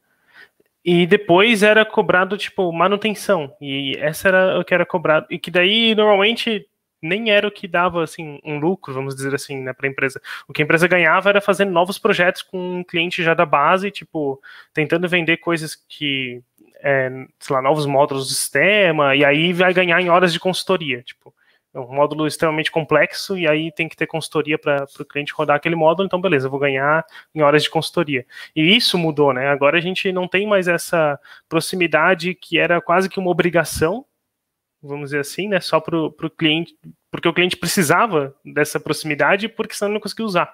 e depois era cobrado, tipo, manutenção, e essa era o que era cobrado, e que daí, normalmente, nem era o que dava assim um lucro, vamos dizer assim, né, para a empresa. O que a empresa ganhava era fazendo novos projetos com um cliente já da base, tipo, tentando vender coisas que, é, sei lá, novos módulos do sistema, e aí vai ganhar em horas de consultoria, tipo, é um módulo extremamente complexo e aí tem que ter consultoria para o cliente rodar aquele módulo, então beleza, eu vou ganhar em horas de consultoria. E isso mudou, né? Agora a gente não tem mais essa proximidade que era quase que uma obrigação vamos dizer assim, né? Só para o cliente, porque o cliente precisava dessa proximidade, porque senão ele não conseguia usar.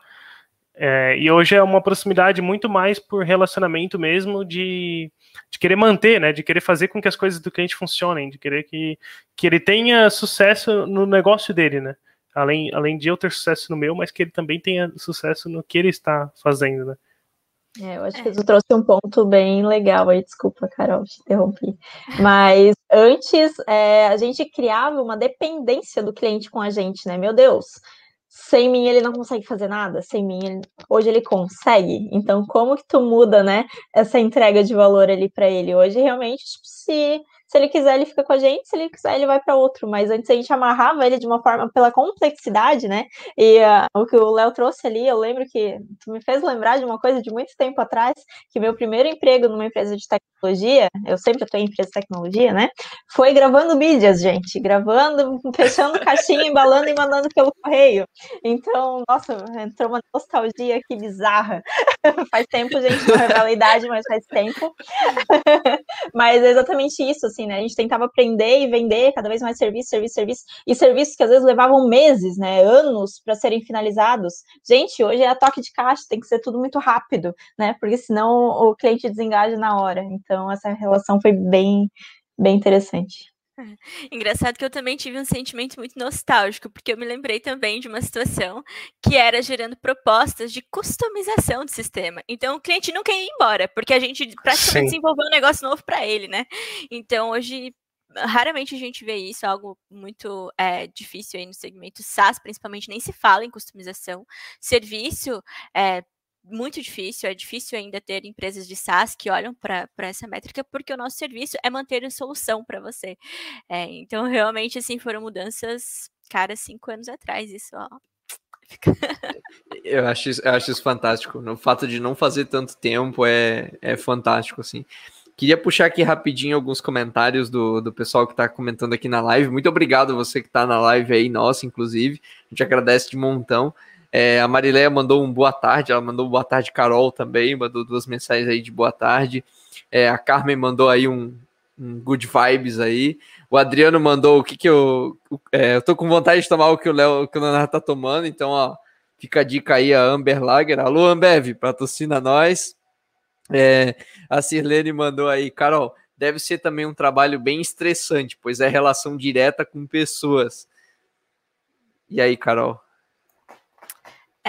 É, e hoje é uma proximidade muito mais por relacionamento mesmo, de, de querer manter, né? De querer fazer com que as coisas do cliente funcionem, de querer que, que ele tenha sucesso no negócio dele, né? Além, além de eu ter sucesso no meu, mas que ele também tenha sucesso no que ele está fazendo, né? É, eu acho é. que você trouxe um ponto bem legal aí, desculpa, Carol, te interrompi. [laughs] Mas antes é, a gente criava uma dependência do cliente com a gente, né? Meu Deus, sem mim ele não consegue fazer nada, sem mim ele... hoje ele consegue. Então, como que tu muda, né, essa entrega de valor ali para ele? Hoje, realmente, tipo, se se ele quiser, ele fica com a gente, se ele quiser, ele vai para outro. Mas antes a gente amarrava ele de uma forma pela complexidade, né? E uh, o que o Léo trouxe ali, eu lembro que tu me fez lembrar de uma coisa de muito tempo atrás, que meu primeiro emprego numa empresa de tecnologia, eu sempre estou em empresa de tecnologia, né? Foi gravando mídias, gente, gravando, [laughs] fechando caixinha, embalando e mandando pelo correio. Então, nossa, entrou uma nostalgia aqui bizarra. [laughs] faz tempo, gente, não revela a idade, mas faz tempo. [laughs] mas é exatamente isso, assim, né? A gente tentava aprender e vender cada vez mais serviço, serviço, serviço, e serviços que às vezes levavam meses, né? Anos para serem finalizados. Gente, hoje é a toque de caixa, tem que ser tudo muito rápido, né? Porque senão o cliente desengaja na hora. Então, essa relação foi bem, bem interessante. [laughs] Engraçado que eu também tive um sentimento muito nostálgico, porque eu me lembrei também de uma situação que era gerando propostas de customização do sistema. Então o cliente nunca ia embora, porque a gente praticamente Sim. desenvolveu um negócio novo para ele, né? Então hoje raramente a gente vê isso, algo muito é, difícil aí no segmento SaaS, principalmente nem se fala em customização. Serviço, é, muito difícil, é difícil ainda ter empresas de SaaS que olham para essa métrica, porque o nosso serviço é manter a solução para você. É, então, [laughs] realmente, assim, foram mudanças, cara, cinco anos atrás, isso, ó. eu, acho isso, eu acho isso fantástico. O fato de não fazer tanto tempo é, é fantástico, assim. Queria puxar aqui rapidinho alguns comentários do, do pessoal que está comentando aqui na live. Muito obrigado você que está na live aí, nossa, inclusive. A gente agradece de montão. É, a Marileia mandou um boa tarde, ela mandou um boa tarde, Carol também, mandou duas mensagens aí de boa tarde. É, a Carmen mandou aí um, um, good vibes aí. O Adriano mandou o que que eu. É, eu tô com vontade de tomar o que o Léo, que o Leonardo tá tomando, então, ó, fica a dica aí a Amber Lager. Alô, Ambev, patrocina nós. É, a Sirlene mandou aí, Carol, deve ser também um trabalho bem estressante, pois é relação direta com pessoas. E aí, Carol?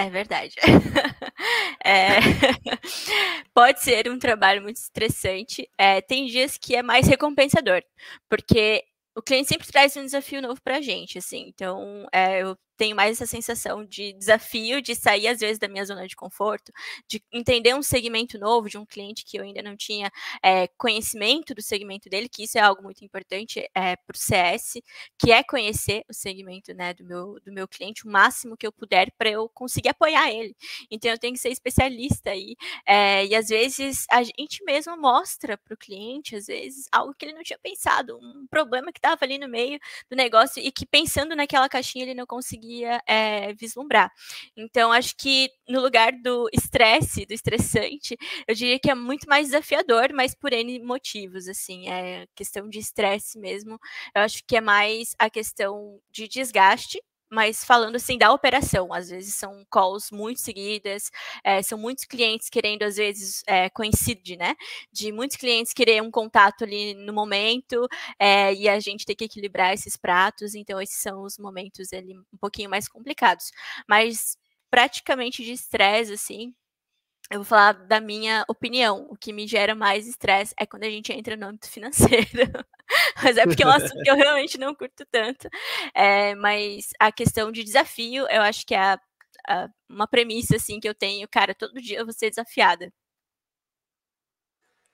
É verdade. [laughs] é... [laughs] Pode ser um trabalho muito estressante. É, tem dias que é mais recompensador, porque o cliente sempre traz um desafio novo para a gente, assim. Então, é, eu tenho mais essa sensação de desafio, de sair às vezes da minha zona de conforto, de entender um segmento novo de um cliente que eu ainda não tinha é, conhecimento do segmento dele, que isso é algo muito importante é, para o CS, que é conhecer o segmento né, do, meu, do meu cliente o máximo que eu puder para eu conseguir apoiar ele. Então eu tenho que ser especialista aí. É, e às vezes a gente mesmo mostra para o cliente, às vezes, algo que ele não tinha pensado, um problema que estava ali no meio do negócio e que pensando naquela caixinha ele não conseguia conseguia é, vislumbrar. Então, acho que no lugar do estresse, do estressante, eu diria que é muito mais desafiador, mas por N motivos, assim, é questão de estresse mesmo. Eu acho que é mais a questão de desgaste, mas falando assim da operação, às vezes são calls muito seguidas, é, são muitos clientes querendo, às vezes, é, coincide, né? De muitos clientes querer um contato ali no momento, é, e a gente tem que equilibrar esses pratos, então esses são os momentos ali um pouquinho mais complicados. Mas praticamente de estresse, assim, eu vou falar da minha opinião. O que me gera mais estresse é quando a gente entra no âmbito [laughs] financeiro. mas é porque é um assunto que eu realmente não curto tanto. É, mas a questão de desafio, eu acho que é a, a, uma premissa assim que eu tenho, cara, todo dia eu vou ser desafiada.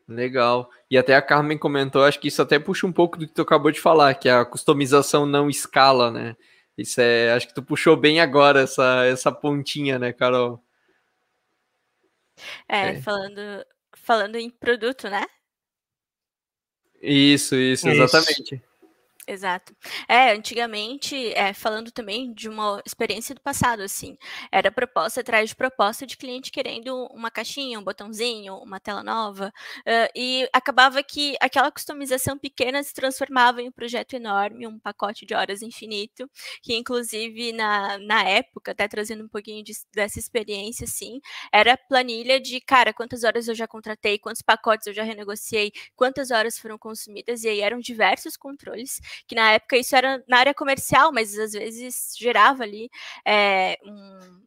Legal. E até a Carmen comentou, acho que isso até puxa um pouco do que tu acabou de falar, que a customização não escala, né? Isso é, acho que tu puxou bem agora essa, essa pontinha, né, Carol? É, é, falando, falando em produto, né? Isso, isso, exatamente. Isso. Exato. É, antigamente, é, falando também de uma experiência do passado, assim, era proposta atrás de proposta de cliente querendo uma caixinha, um botãozinho, uma tela nova, uh, e acabava que aquela customização pequena se transformava em um projeto enorme, um pacote de horas infinito, que inclusive na, na época, até trazendo um pouquinho de, dessa experiência, assim, era planilha de, cara, quantas horas eu já contratei, quantos pacotes eu já renegociei, quantas horas foram consumidas, e aí eram diversos controles que na época isso era na área comercial, mas às vezes gerava ali é, um,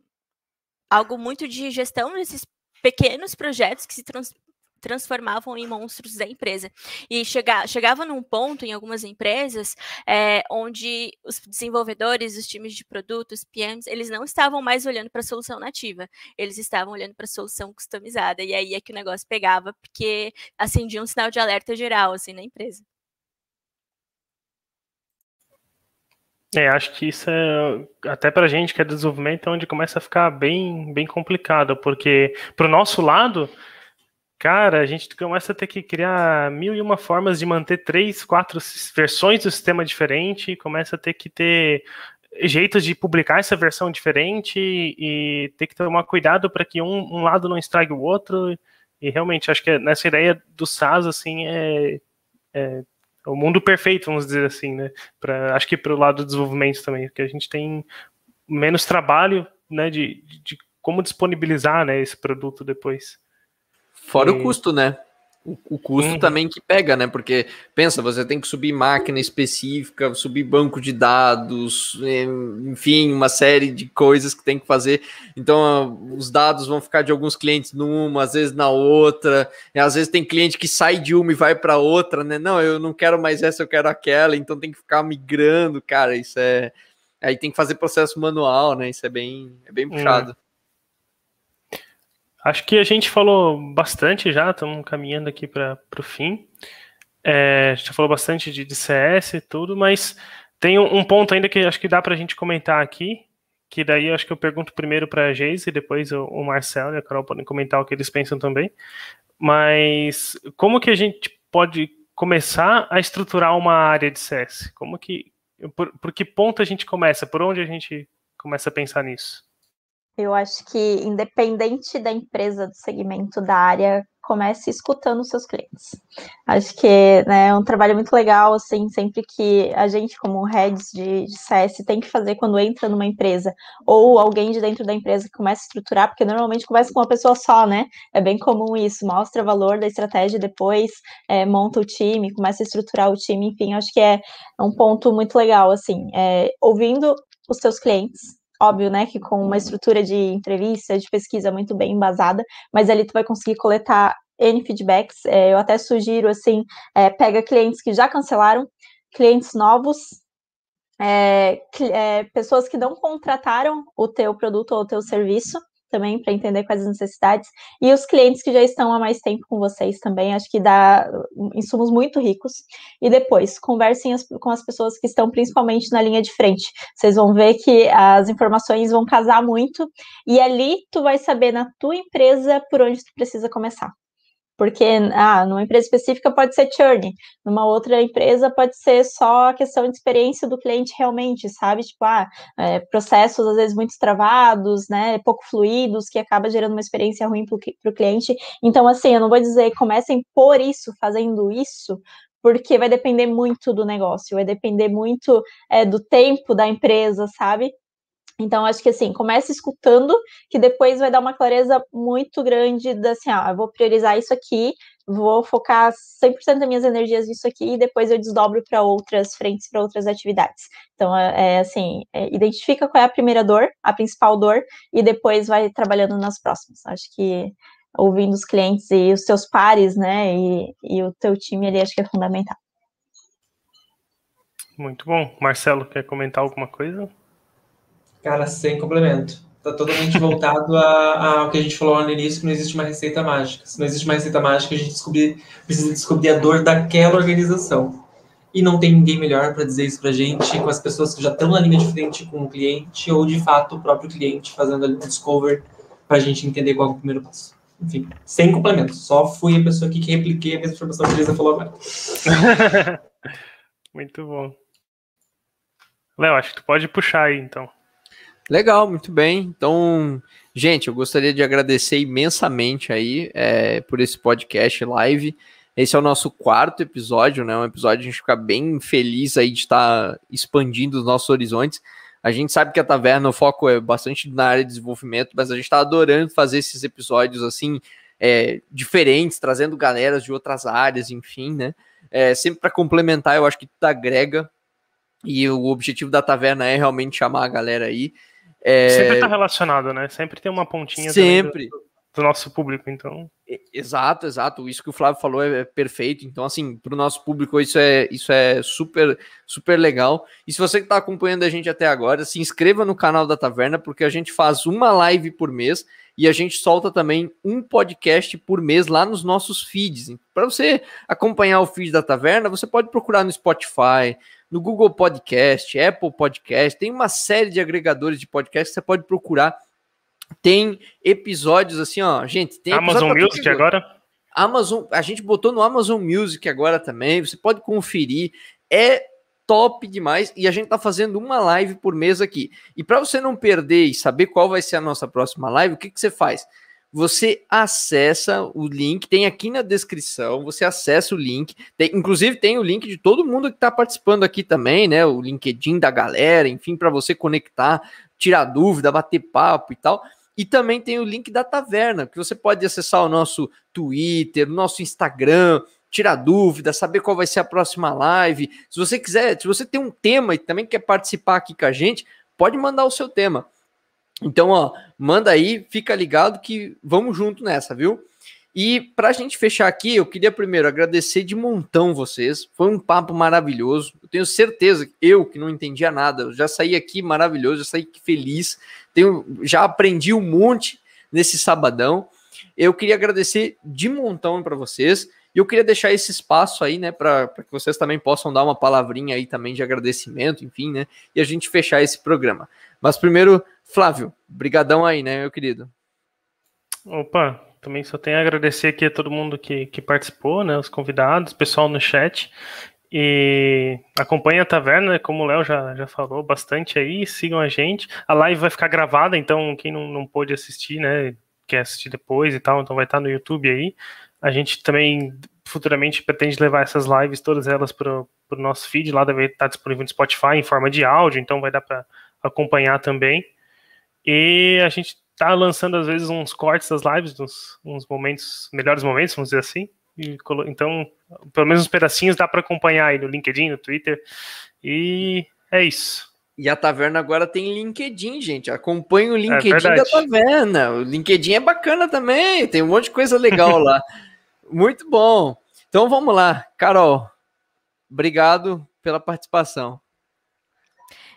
algo muito de gestão desses pequenos projetos que se trans, transformavam em monstros da empresa. E chega, chegava num ponto em algumas empresas é, onde os desenvolvedores, os times de produtos, PMs, eles não estavam mais olhando para a solução nativa, eles estavam olhando para a solução customizada. E aí é que o negócio pegava, porque acendia um sinal de alerta geral assim na empresa. É, acho que isso é até para gente que é desenvolvimento é onde começa a ficar bem, bem complicado, porque para o nosso lado, cara, a gente começa a ter que criar mil e uma formas de manter três, quatro versões do sistema diferente, começa a ter que ter jeitos de publicar essa versão diferente e ter que tomar cuidado para que um, um lado não estrague o outro. E realmente acho que nessa ideia do SaaS assim é, é o mundo perfeito, vamos dizer assim, né? Pra, acho que para o lado do desenvolvimento também, porque a gente tem menos trabalho, né, de, de como disponibilizar, né, esse produto depois. Fora e... o custo, né? O, o custo uhum. também que pega, né? Porque pensa, você tem que subir máquina específica, subir banco de dados, enfim, uma série de coisas que tem que fazer. Então, os dados vão ficar de alguns clientes numa, às vezes na outra. às vezes tem cliente que sai de uma e vai para outra, né? Não, eu não quero mais essa, eu quero aquela. Então tem que ficar migrando, cara. Isso é aí tem que fazer processo manual, né? Isso é bem, é bem puxado. Acho que a gente falou bastante já, estamos caminhando aqui para o fim. É, a gente falou bastante de, de CS e tudo, mas tem um, um, ponto ainda que acho que dá para a gente comentar aqui, que daí acho que eu pergunto primeiro para a Geise depois o, o Marcelo e a Carol podem comentar o que eles pensam também. Mas como que a gente pode começar a estruturar uma área de CS? Como que por, por que ponto a gente começa? Por onde a gente começa a pensar nisso? Eu acho que, independente da empresa, do segmento, da área, comece escutando os seus clientes. Acho que né, é um trabalho muito legal, assim, sempre que a gente, como heads de, de CS, tem que fazer quando entra numa empresa, ou alguém de dentro da empresa que começa a estruturar, porque normalmente começa com uma pessoa só, né? É bem comum isso, mostra valor da estratégia depois é, monta o time, começa a estruturar o time, enfim, acho que é um ponto muito legal, assim, é, ouvindo os seus clientes, óbvio, né, que com uma estrutura de entrevista, de pesquisa muito bem embasada, mas ali tu vai conseguir coletar N feedbacks. É, eu até sugiro, assim, é, pega clientes que já cancelaram, clientes novos, é, é pessoas que não contrataram o teu produto ou o teu serviço, também para entender quais as necessidades, e os clientes que já estão há mais tempo com vocês também, acho que dá insumos muito ricos. E depois, conversem as, com as pessoas que estão principalmente na linha de frente. Vocês vão ver que as informações vão casar muito, e ali tu vai saber na tua empresa por onde tu precisa começar. Porque, ah, numa empresa específica pode ser churn, numa outra empresa pode ser só a questão de experiência do cliente realmente, sabe? Tipo, ah, é, processos às vezes muito travados, né, pouco fluidos, que acaba gerando uma experiência ruim para o cliente. Então, assim, eu não vou dizer comecem por isso, fazendo isso, porque vai depender muito do negócio, vai depender muito é, do tempo da empresa, sabe? Então, acho que assim, comece escutando, que depois vai dar uma clareza muito grande da assim, ah, eu vou priorizar isso aqui, vou focar 100% das minhas energias nisso aqui e depois eu desdobro para outras frentes, para outras atividades. Então, é, é assim, é, identifica qual é a primeira dor, a principal dor, e depois vai trabalhando nas próximas. Acho que ouvindo os clientes e os seus pares, né, e, e o teu time ali, acho que é fundamental. Muito bom. Marcelo, quer comentar alguma coisa? Cara, sem complemento. Está totalmente voltado ao que a gente falou no início, que não existe uma receita mágica. Se não existe uma receita mágica, a gente descobrir, precisa descobrir a dor daquela organização. E não tem ninguém melhor para dizer isso para a gente, com as pessoas que já estão na linha de frente com o cliente, ou de fato o próprio cliente fazendo ali um discover para a gente entender qual é o primeiro passo. Enfim, sem complemento. Só fui a pessoa aqui que repliquei a mesma informação que a Lisa falou agora. [laughs] Muito bom. Léo, acho que tu pode puxar aí, então. Legal, muito bem. Então, gente, eu gostaria de agradecer imensamente aí é, por esse podcast live. Esse é o nosso quarto episódio, né? Um episódio a gente fica bem feliz aí de estar expandindo os nossos horizontes. A gente sabe que a Taverna, o foco é bastante na área de desenvolvimento, mas a gente está adorando fazer esses episódios assim, é, diferentes, trazendo galeras de outras áreas, enfim, né? É, sempre para complementar, eu acho que tudo agrega. E o objetivo da taverna é realmente chamar a galera aí. É... Sempre está relacionado, né? Sempre tem uma pontinha Sempre. Do, do, nosso público, então. Exato, exato. Isso que o Flávio falou é, é perfeito. Então, assim, para o nosso público, isso é, isso é super, super legal. E se você está acompanhando a gente até agora, se inscreva no canal da Taverna, porque a gente faz uma live por mês e a gente solta também um podcast por mês lá nos nossos feeds. Para você acompanhar o feed da Taverna, você pode procurar no Spotify, no Google Podcast, Apple Podcast, tem uma série de agregadores de podcast que você pode procurar. Tem episódios assim, ó, gente, tem Amazon Music agora? Amazon, a gente botou no Amazon Music agora também, você pode conferir. É top demais e a gente tá fazendo uma live por mês aqui. E para você não perder e saber qual vai ser a nossa próxima live, o que, que você faz? você acessa o link, tem aqui na descrição, você acessa o link, tem, inclusive tem o link de todo mundo que está participando aqui também, né? O LinkedIn da galera, enfim, para você conectar, tirar dúvida, bater papo e tal. E também tem o link da taverna, que você pode acessar o nosso Twitter, o nosso Instagram, tirar dúvida, saber qual vai ser a próxima live. Se você quiser, se você tem um tema e também quer participar aqui com a gente, pode mandar o seu tema. Então, ó, manda aí, fica ligado que vamos junto nessa, viu? E para a gente fechar aqui, eu queria primeiro agradecer de montão vocês. Foi um papo maravilhoso. Eu tenho certeza, eu que não entendia nada, já saí aqui maravilhoso, já saí feliz. Tenho, já aprendi um monte nesse sabadão. Eu queria agradecer de montão para vocês. E eu queria deixar esse espaço aí, né, para que vocês também possam dar uma palavrinha aí também de agradecimento, enfim, né, e a gente fechar esse programa. Mas primeiro, Flávio, brigadão aí, né, meu querido. Opa, também só tenho a agradecer aqui a todo mundo que, que participou, né, os convidados, pessoal no chat. E acompanha a taverna, como o Léo já, já falou bastante aí, sigam a gente. A live vai ficar gravada, então quem não, não pôde assistir, né, quer assistir depois e tal, então vai estar no YouTube aí. A gente também futuramente pretende levar essas lives, todas elas, para o nosso feed. Lá deve estar disponível no Spotify em forma de áudio, então vai dar para acompanhar também. E a gente está lançando, às vezes, uns cortes das lives, uns, uns momentos, melhores momentos, vamos dizer assim. E, então, pelo menos uns pedacinhos dá para acompanhar aí no LinkedIn, no Twitter. E é isso. E a taverna agora tem LinkedIn, gente. Acompanhe o é LinkedIn é da taverna. O LinkedIn é bacana também, tem um monte de coisa legal lá. [laughs] Muito bom. Então vamos lá, Carol. Obrigado pela participação.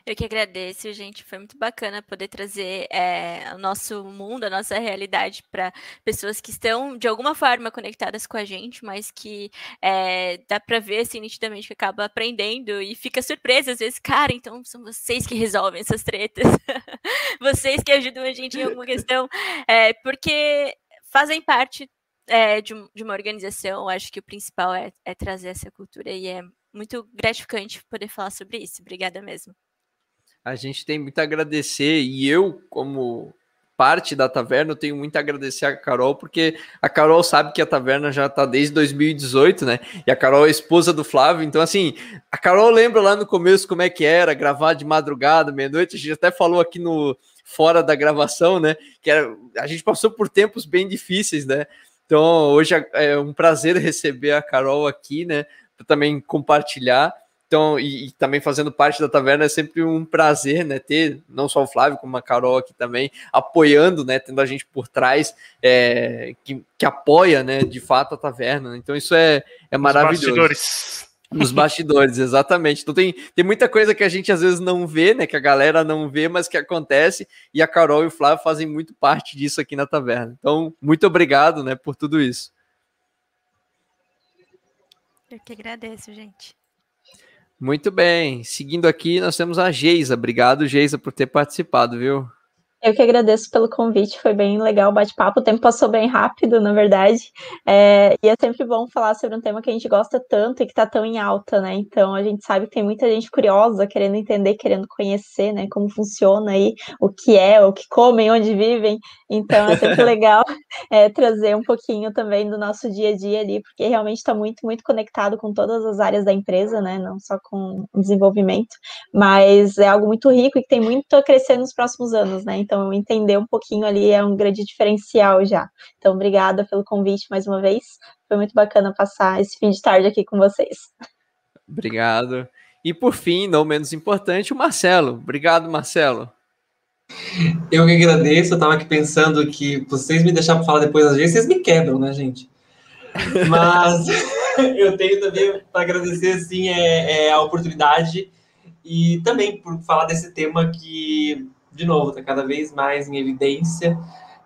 Eu que agradeço, gente. Foi muito bacana poder trazer é, o nosso mundo, a nossa realidade para pessoas que estão de alguma forma conectadas com a gente, mas que é, dá para ver assim, nitidamente que acaba aprendendo e fica surpresa às vezes, cara, então são vocês que resolvem essas tretas, [laughs] vocês que ajudam a gente em alguma questão, é, porque fazem parte é, de, de, uma organização, acho que o principal é, é, trazer essa cultura e é muito gratificante poder falar sobre isso. Obrigada mesmo. A gente tem muito a agradecer e eu, como parte da taverna, eu tenho muito a agradecer a Carol, porque a Carol sabe que a taverna já está desde 2018, né? E a Carol é esposa do Flávio, então assim, a Carol lembra lá no começo como é que era gravar de madrugada, meia-noite, a gente até falou aqui no fora da gravação, né? Que era, a gente passou por tempos bem difíceis, né? Então, hoje é, é um prazer [laughs] receber a Carol aqui, né? Para também compartilhar. Então, e, e, também fazendo parte da taverna é sempre um prazer, né? Ter não só o Flávio, como a Carol aqui também, apoiando, né? Tendo a gente por trás, é, que, que apoia, né? De fato a taverna. Então, isso é, é maravilhoso. Os bastidores. Nos bastidores, exatamente. Então tem, tem muita coisa que a gente às vezes não vê, né? Que a galera não vê, mas que acontece. E a Carol e o Flávio fazem muito parte disso aqui na taverna. Então, muito obrigado, né, por tudo isso. Eu que agradeço, gente. Muito bem. Seguindo aqui, nós temos a Geisa. Obrigado, Geisa, por ter participado, viu? Eu que agradeço pelo convite, foi bem legal o bate-papo. O tempo passou bem rápido, na verdade. É, e é sempre bom falar sobre um tema que a gente gosta tanto e que está tão em alta, né? Então a gente sabe que tem muita gente curiosa, querendo entender, querendo conhecer, né? Como funciona aí, o que é, o que comem, onde vivem. Então é sempre legal [laughs] é, trazer um pouquinho também do nosso dia a dia ali, porque realmente está muito, muito conectado com todas as áreas da empresa, né? Não só com o desenvolvimento, mas é algo muito rico e que tem muito a crescer nos próximos anos, né? Então, entender um pouquinho ali é um grande diferencial já. Então, obrigada pelo convite mais uma vez. Foi muito bacana passar esse fim de tarde aqui com vocês. Obrigado. E por fim, não menos importante, o Marcelo. Obrigado, Marcelo. Eu que agradeço, eu estava aqui pensando que vocês me deixaram falar depois, às vezes vocês me quebram, né, gente? Mas [laughs] eu tenho também para agradecer, assim, é, é, a oportunidade e também por falar desse tema que de novo, está cada vez mais em evidência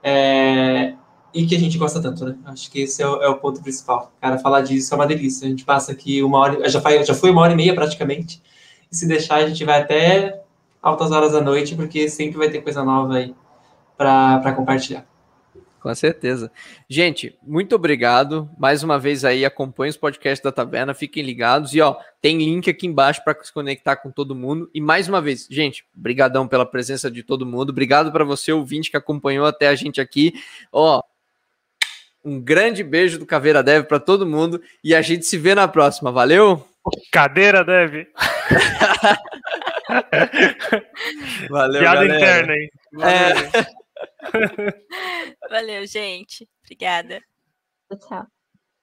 é, e que a gente gosta tanto, né? Acho que esse é o, é o, ponto principal. Cara, falar disso é uma delícia. A gente passa aqui uma hora, já, foi, já foi uma hora e meia praticamente, e se deixar a gente vai até altas horas da noite, porque sempre vai ter coisa nova aí para compartilhar. Com certeza. Gente, muito obrigado. Mais uma vez aí, acompanhe os podcasts da Taverna, fiquem ligados. E ó, tem link aqui embaixo para se conectar com todo mundo. E mais uma vez, gente, brigadão pela presença de todo mundo. Obrigado para você, ouvinte, que acompanhou até a gente aqui. Ó, um grande beijo do Caveira Dev para todo mundo e a gente se vê na próxima. Valeu? Cadeira Dev. [laughs] Valeu, Piada galera. interna, hein? Valeu. É... [laughs] Valeu, gente. Obrigada. Tchau.